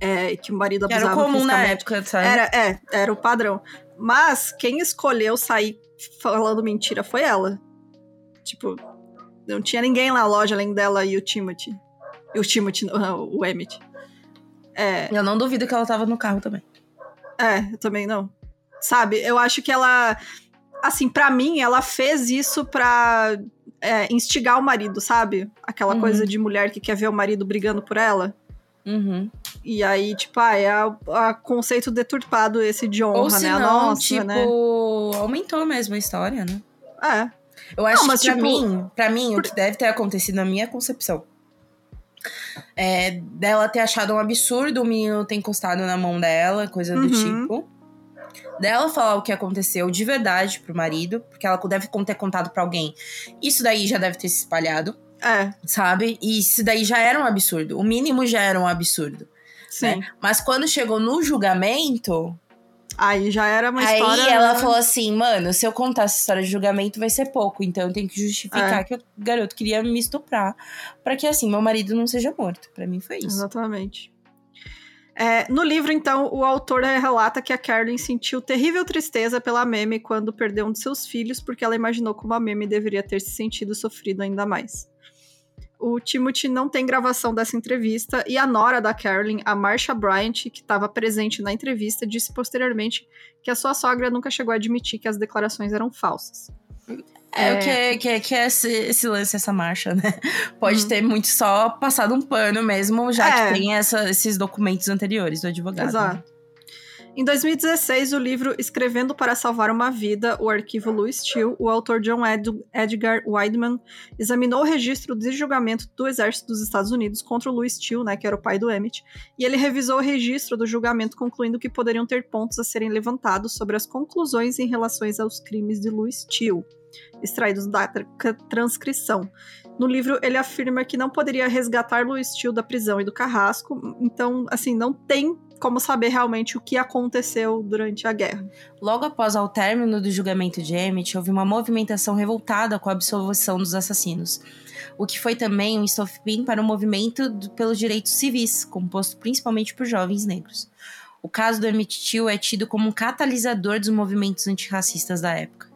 é, que o marido abusava Era comum na época, sabe? Era, é, era o padrão. Mas quem escolheu sair falando mentira foi ela. Tipo, não tinha ninguém na loja além dela e o Timothy. O Timothy, <laughs> o Emmett. É. Eu não duvido que ela tava no carro também. É, eu também não. Sabe, eu acho que ela. Assim, para mim, ela fez isso pra é, instigar o marido, sabe? Aquela uhum. coisa de mulher que quer ver o marido brigando por ela. Uhum. E aí, tipo, ah, é a, conceito deturpado esse de honra, Ou se né? Não, Nossa, tipo, né? aumentou mesmo a história, né? É. Eu acho não, mas, que pra tipo, mim, pra mim, por... o que deve ter acontecido na minha concepção é, dela ter achado um absurdo o menino ter encostado na mão dela, coisa do uhum. tipo. Dela falar o que aconteceu de verdade pro marido, porque ela deve ter contado para alguém. Isso daí já deve ter se espalhado. É. Sabe? E isso daí já era um absurdo. O mínimo já era um absurdo. Sim. Né? Mas quando chegou no julgamento, Aí já era uma aí história. Aí ela falou assim: mano, se eu contar essa história de julgamento vai ser pouco, então eu tenho que justificar é. que o garoto queria me estuprar para que assim meu marido não seja morto. Para mim foi isso. Exatamente. É, no livro, então, o autor relata que a Carolyn sentiu terrível tristeza pela Meme quando perdeu um de seus filhos, porque ela imaginou como a Meme deveria ter se sentido sofrido ainda mais o Timothy não tem gravação dessa entrevista e a nora da Carolyn, a Marsha Bryant, que estava presente na entrevista, disse posteriormente que a sua sogra nunca chegou a admitir que as declarações eram falsas. É, é... o que é, que é, que é esse, esse, lance, essa marcha, né? <laughs> Pode uhum. ter muito só passado um pano mesmo, já é. que tem essa, esses documentos anteriores do advogado. Exato. Né? Em 2016, o livro Escrevendo para Salvar uma Vida, o arquivo Louis Steele, o autor John Ed Edgar Wideman examinou o registro de julgamento do Exército dos Estados Unidos contra o Louis Steele, né, que era o pai do Emmett, e ele revisou o registro do julgamento, concluindo que poderiam ter pontos a serem levantados sobre as conclusões em relação aos crimes de Louis Steele. extraídos da transcrição. No livro, ele afirma que não poderia resgatar Louis Steele da prisão e do carrasco, então, assim, não tem como saber realmente o que aconteceu durante a guerra. Logo após o término do julgamento de Emmett, houve uma movimentação revoltada com a absolvição dos assassinos, o que foi também um estopim para o movimento pelos direitos civis, composto principalmente por jovens negros. O caso do Emmett Till é tido como um catalisador dos movimentos antirracistas da época.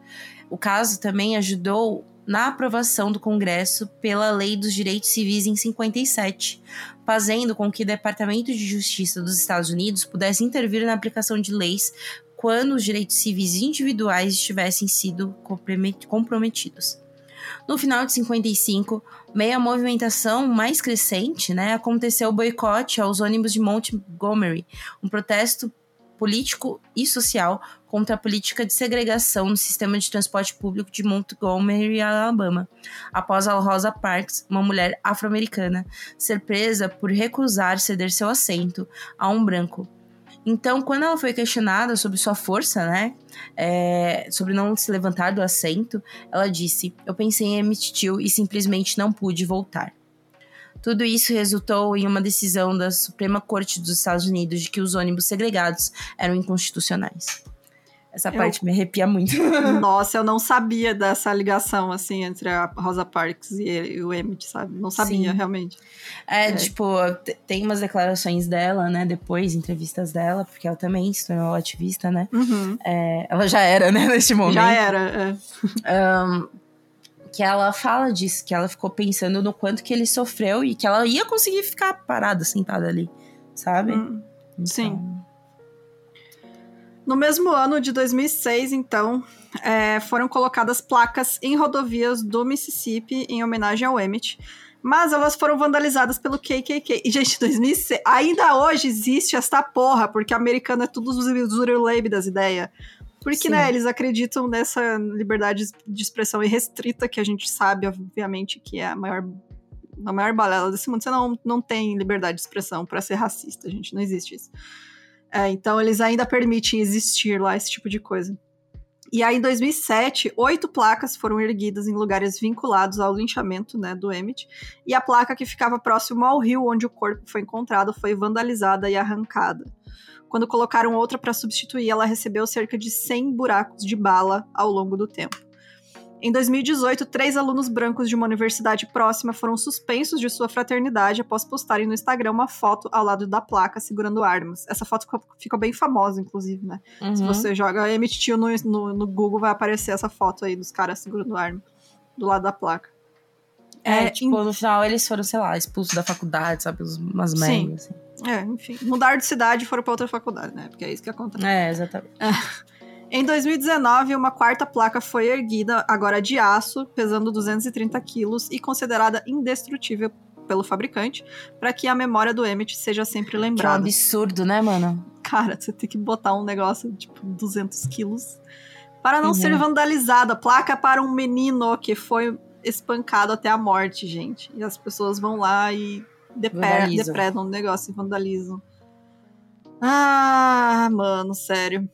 O caso também ajudou na aprovação do Congresso pela Lei dos Direitos Civis em 57, fazendo com que o Departamento de Justiça dos Estados Unidos pudesse intervir na aplicação de leis quando os direitos civis individuais estivessem sido comprometidos. No final de 55, meio à movimentação mais crescente, né, aconteceu o boicote aos ônibus de Montgomery, um protesto político e social contra a política de segregação no sistema de transporte público de Montgomery, Alabama, após a Rosa Parks, uma mulher afro-americana, ser presa por recusar ceder seu assento a um branco. Então, quando ela foi questionada sobre sua força, né, é, sobre não se levantar do assento, ela disse: Eu pensei em Emmett Till e simplesmente não pude voltar. Tudo isso resultou em uma decisão da Suprema Corte dos Estados Unidos de que os ônibus segregados eram inconstitucionais. Essa eu... parte me arrepia muito. <laughs> Nossa, eu não sabia dessa ligação, assim, entre a Rosa Parks e o Emmett, sabe? Não sabia, Sim. realmente. É, é, tipo, tem umas declarações dela, né, depois, entrevistas dela, porque ela também se tornou ativista, né? Uhum. É, ela já era, né, neste momento. Já era, é. <laughs> Um, que ela fala disso, que ela ficou pensando no quanto que ele sofreu e que ela ia conseguir ficar parada, sentada ali, sabe? Hum, então... Sim. No mesmo ano de 2006, então, é, foram colocadas placas em rodovias do Mississippi em homenagem ao Emmett, mas elas foram vandalizadas pelo KKK. E, gente, 2006, ainda hoje existe esta porra, porque americano é tudo zuruleibe das ideias. Porque, Sim. né, eles acreditam nessa liberdade de expressão irrestrita, que a gente sabe, obviamente, que é a maior, a maior balela desse mundo. Você não, não tem liberdade de expressão para ser racista, gente, não existe isso. É, então, eles ainda permitem existir lá esse tipo de coisa. E aí, em 2007, oito placas foram erguidas em lugares vinculados ao linchamento né, do Emmett, e a placa que ficava próximo ao rio onde o corpo foi encontrado foi vandalizada e arrancada. Quando colocaram outra para substituir, ela recebeu cerca de 100 buracos de bala ao longo do tempo. Em 2018, três alunos brancos de uma universidade próxima foram suspensos de sua fraternidade após postarem no Instagram uma foto ao lado da placa segurando armas. Essa foto ficou, ficou bem famosa, inclusive, né? Uhum. Se você joga Emmett no, no, no, Google, vai aparecer essa foto aí dos caras segurando arma do lado da placa. É, é tipo, no final eles foram, sei lá, expulsos da faculdade, sabe? Umas merdas, assim. É, enfim. Mudaram de cidade e foram para outra faculdade, né? Porque é isso que acontece. É, exatamente. É. Em 2019, uma quarta placa foi erguida, agora de aço, pesando 230 quilos e considerada indestrutível pelo fabricante, para que a memória do Emmett seja sempre lembrada. Que absurdo, né, mano? Cara, você tem que botar um negócio tipo 200 quilos para não uhum. ser vandalizada. Placa para um menino que foi espancado até a morte, gente. E as pessoas vão lá e depredam o negócio e vandalizam. Ah, mano, sério.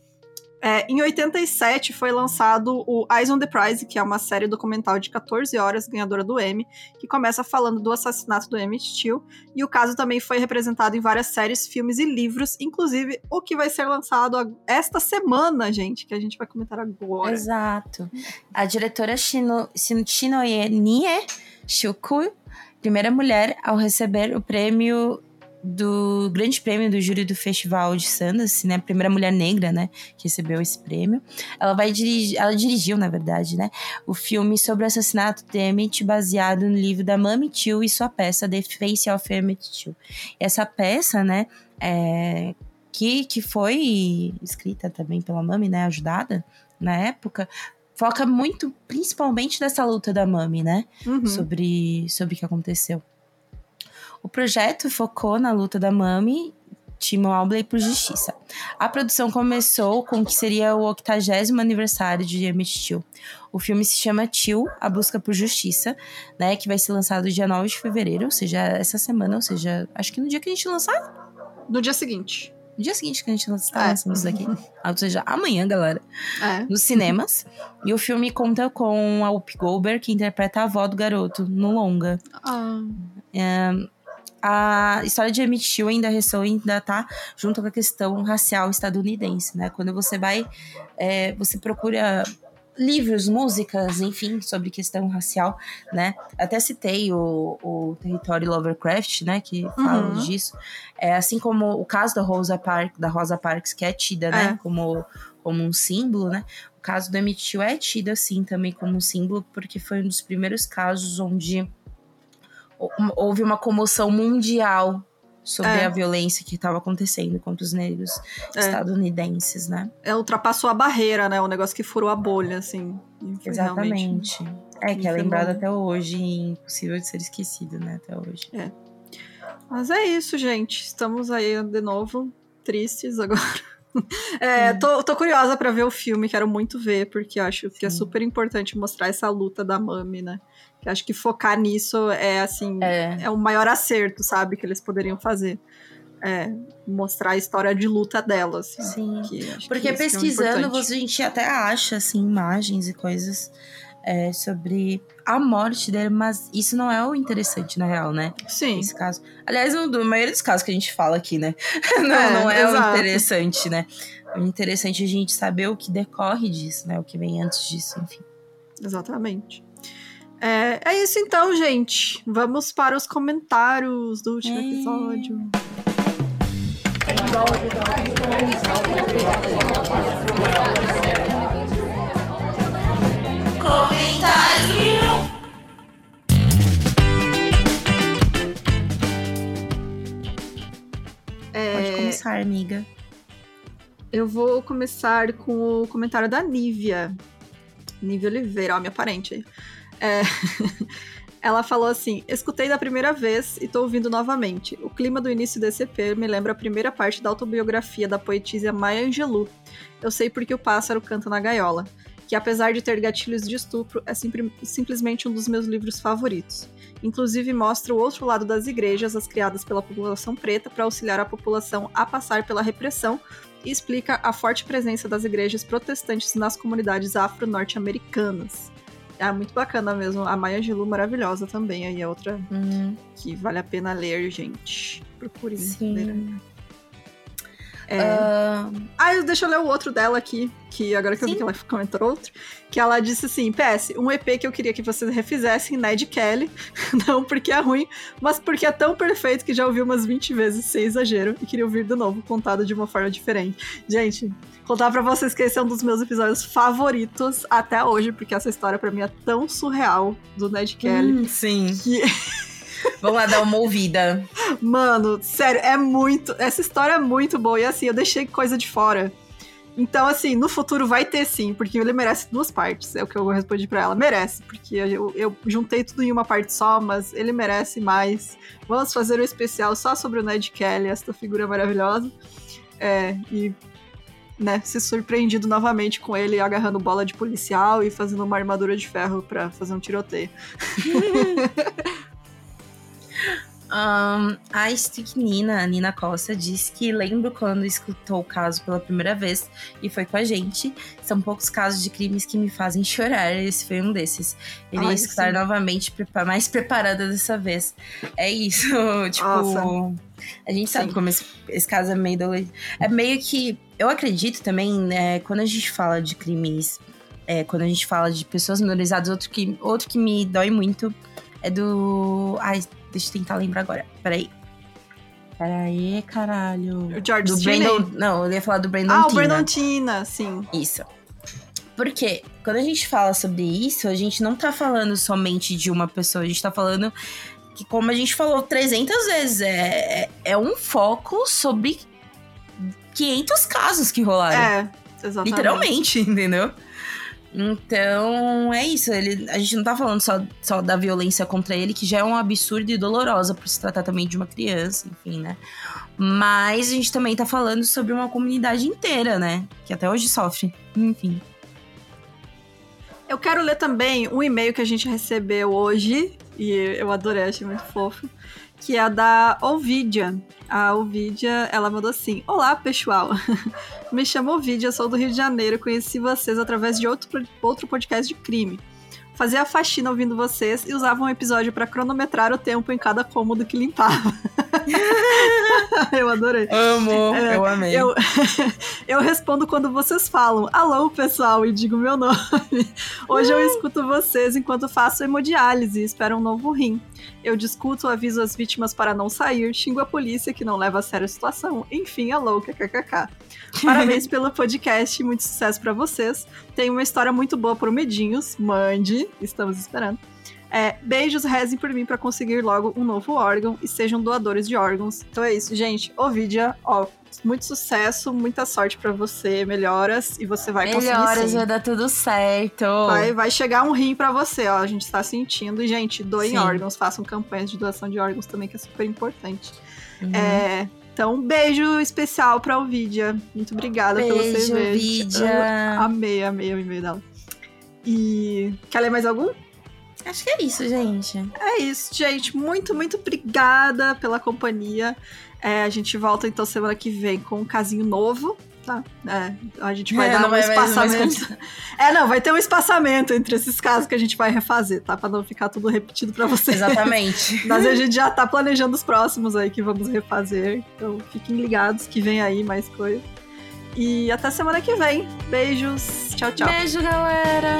É, em 87 foi lançado o Eyes on the Prize, que é uma série documental de 14 horas, ganhadora do Emmy, que começa falando do assassinato do Emmett Till, e o caso também foi representado em várias séries, filmes e livros, inclusive o que vai ser lançado esta semana, gente, que a gente vai comentar agora. Exato. A diretora Shino, Shinoye Nie Shuku, primeira mulher ao receber o prêmio do Grande Prêmio do Júri do Festival de Sundance, né? A primeira mulher negra, né? Que recebeu esse prêmio. Ela vai dirigir, ela dirigiu, na verdade, né? O filme sobre o assassinato de Emmett, baseado no livro da Mami Till e sua peça The Face of Emmett Till. Essa peça, né? É, que, que foi escrita também pela Mami, né? Ajudada na época, foca muito, principalmente nessa luta da Mami, né? Uhum. Sobre, sobre o que aconteceu. O projeto focou na luta da Mami Tim Albley por justiça. A produção começou com o que seria o 80 aniversário de Emmett Till. O filme se chama Till, A Busca por Justiça, né, que vai ser lançado dia 9 de fevereiro, ou seja, essa semana, ou seja, acho que no dia que a gente lançar. No dia seguinte. no dia seguinte que a gente está é. lançando isso daqui. Ou seja, amanhã, galera. É. Nos cinemas. e o filme conta com a Whoopi Goldberg, que interpreta a avó do garoto no longa. Ah. É, a história de Emmett Till ainda ressoa ainda tá junto com a questão racial estadunidense, né? Quando você vai, é, você procura livros, músicas, enfim, sobre questão racial, né? Até citei o, o território Lovecraft, né? Que fala uhum. disso. É, assim como o caso da Rosa, Park, da Rosa Parks, que é tida, né? É. Como, como um símbolo, né? O caso do Emmett Till é tido, assim, também como um símbolo, porque foi um dos primeiros casos onde houve uma comoção mundial sobre é. a violência que estava acontecendo contra os negros é. estadunidenses, né? É, ultrapassou a barreira, né? O negócio que furou a bolha, assim. Exatamente. É, que é lembrado até hoje e impossível de ser esquecido, né? Até hoje. É. Mas é isso, gente. Estamos aí de novo tristes agora. <laughs> É, tô, tô, curiosa para ver o filme, quero muito ver, porque acho que é super importante mostrar essa luta da Mami, né? Que acho que focar nisso é assim, é. é o maior acerto, sabe, que eles poderiam fazer. É, mostrar a história de luta dela, assim. Sim. Porque pesquisando, é a gente até acha assim, imagens e coisas é, sobre a morte dele, mas isso não é o interessante, na real, né? Sim. Nesse caso. Aliás, no, no maioria dos casos que a gente fala aqui, né? <laughs> não é, não é o interessante, né? O interessante é a gente saber o que decorre disso, né? O que vem antes disso, enfim. Exatamente. É, é isso então, gente. Vamos para os comentários do último é. episódio. Comentário. É, Pode começar, amiga. Eu vou começar com o comentário da Nívia. Nívia Oliveira, ó, minha parente aí. É... <laughs> Ela falou assim: escutei da primeira vez e tô ouvindo novamente. O clima do início desse EP me lembra a primeira parte da autobiografia da poetisa Maya Angelou. Eu sei porque o pássaro canta na gaiola, que apesar de ter gatilhos de estupro, é simplesmente um dos meus livros favoritos. Inclusive mostra o outro lado das igrejas, as criadas pela população preta para auxiliar a população a passar pela repressão, e explica a forte presença das igrejas protestantes nas comunidades afro-norte-americanas. É muito bacana mesmo. A Maya Angelou maravilhosa também. Aí é outra uhum. que vale a pena ler, gente. Procure Sim. ler. É... Uh... Ah, deixa eu ler o outro dela aqui, que agora que Sim. eu vi que ela comentou outro, que ela disse assim, PS, um EP que eu queria que vocês refizessem, Ned Kelly, <laughs> não porque é ruim, mas porque é tão perfeito que já ouvi umas 20 vezes, sem exagero, e queria ouvir de novo, contado de uma forma diferente. Gente, contar para vocês que esse é um dos meus episódios favoritos até hoje, porque essa história para mim é tão surreal do Ned Kelly. Hum, sim. Que... <laughs> Vamos lá dar uma ouvida. Mano, sério, é muito. Essa história é muito boa. E assim, eu deixei coisa de fora. Então, assim, no futuro vai ter sim, porque ele merece duas partes. É o que eu respondi para ela. Merece, porque eu, eu, juntei tudo em uma parte só, mas ele merece mais. Vamos fazer um especial só sobre o Ned Kelly, esta figura maravilhosa. É, e né, se surpreendido novamente com ele agarrando bola de policial e fazendo uma armadura de ferro para fazer um tiroteio. <laughs> Um, a Stick Nina, a Nina Costa, disse que lembro quando escutou o caso pela primeira vez e foi com a gente. São poucos casos de crimes que me fazem chorar. Esse foi um desses. Irei escutar sim. novamente, mais preparada dessa vez. É isso, <laughs> tipo. Nossa. A gente sabe sim. como esse, esse, caso é meio dolorido. É meio que. Eu acredito também, né, quando a gente fala de crimes. É, quando a gente fala de pessoas minorizadas, outro que, outro que me dói muito é do. Ai, Deixa eu tentar lembrar agora. Peraí. Peraí, caralho. O George do Brandon, Não, eu ia falar do Brandon Ah, Tina. o Brandon Tina, sim. Isso. Porque quando a gente fala sobre isso, a gente não tá falando somente de uma pessoa, a gente tá falando que, como a gente falou 300 vezes, é, é, é um foco sobre 500 casos que rolaram. É, exatamente. Literalmente, entendeu? Então, é isso. Ele, a gente não tá falando só, só da violência contra ele, que já é um absurdo e dolorosa por se tratar também de uma criança, enfim, né? Mas a gente também tá falando sobre uma comunidade inteira, né? Que até hoje sofre. Enfim. Eu quero ler também um e-mail que a gente recebeu hoje, e eu adorei, achei muito fofo, que é a da Ovidia. A Ovidia, ela mandou assim: Olá, pessoal. <laughs> Me chamo Ovidia, sou do Rio de Janeiro. Conheci vocês através de outro, outro podcast de crime fazia a faxina ouvindo vocês e usava um episódio para cronometrar o tempo em cada cômodo que limpava. <laughs> eu adorei. Amo, é, eu amei. Eu, <laughs> eu respondo quando vocês falam, alô pessoal, e digo meu nome. Hoje eu escuto vocês enquanto faço hemodiálise e espero um novo rim. Eu discuto, aviso as vítimas para não sair, xingo a polícia que não leva a sério a situação. Enfim, é louca, kkk. <laughs> Parabéns pelo podcast, muito sucesso para vocês. Tem uma história muito boa pro Medinhos, mande, estamos esperando. É, beijos, rezem por mim para conseguir logo um novo órgão e sejam doadores de órgãos. Então é isso, gente. Ovidia, ó, muito sucesso, muita sorte para você, melhoras e você vai melhoras, conseguir Melhoras, vai dar tudo certo. Vai, vai chegar um rim para você, ó, a gente está sentindo. E, gente, doem Sim. órgãos, façam campanhas de doação de órgãos também, que é super importante. Uhum. É, então, um beijo especial pra Ovidia. Muito obrigada beijo, pelo seu beijo. Ovidia. Amei, amei o e-mail dela. E quer ler mais algum? Acho que é isso, gente. É isso, gente. Muito, muito obrigada pela companhia. É, a gente volta então semana que vem com um casinho novo, tá? É, a gente vai é, dar um vai, espaçamento. <laughs> É, não, vai ter um espaçamento entre esses casos que a gente vai refazer, tá? Pra não ficar tudo repetido pra vocês. Exatamente. <laughs> Mas a gente já tá planejando os próximos aí que vamos refazer. Então fiquem ligados que vem aí mais coisa. E até semana que vem. Beijos. Tchau, tchau. Beijo, galera.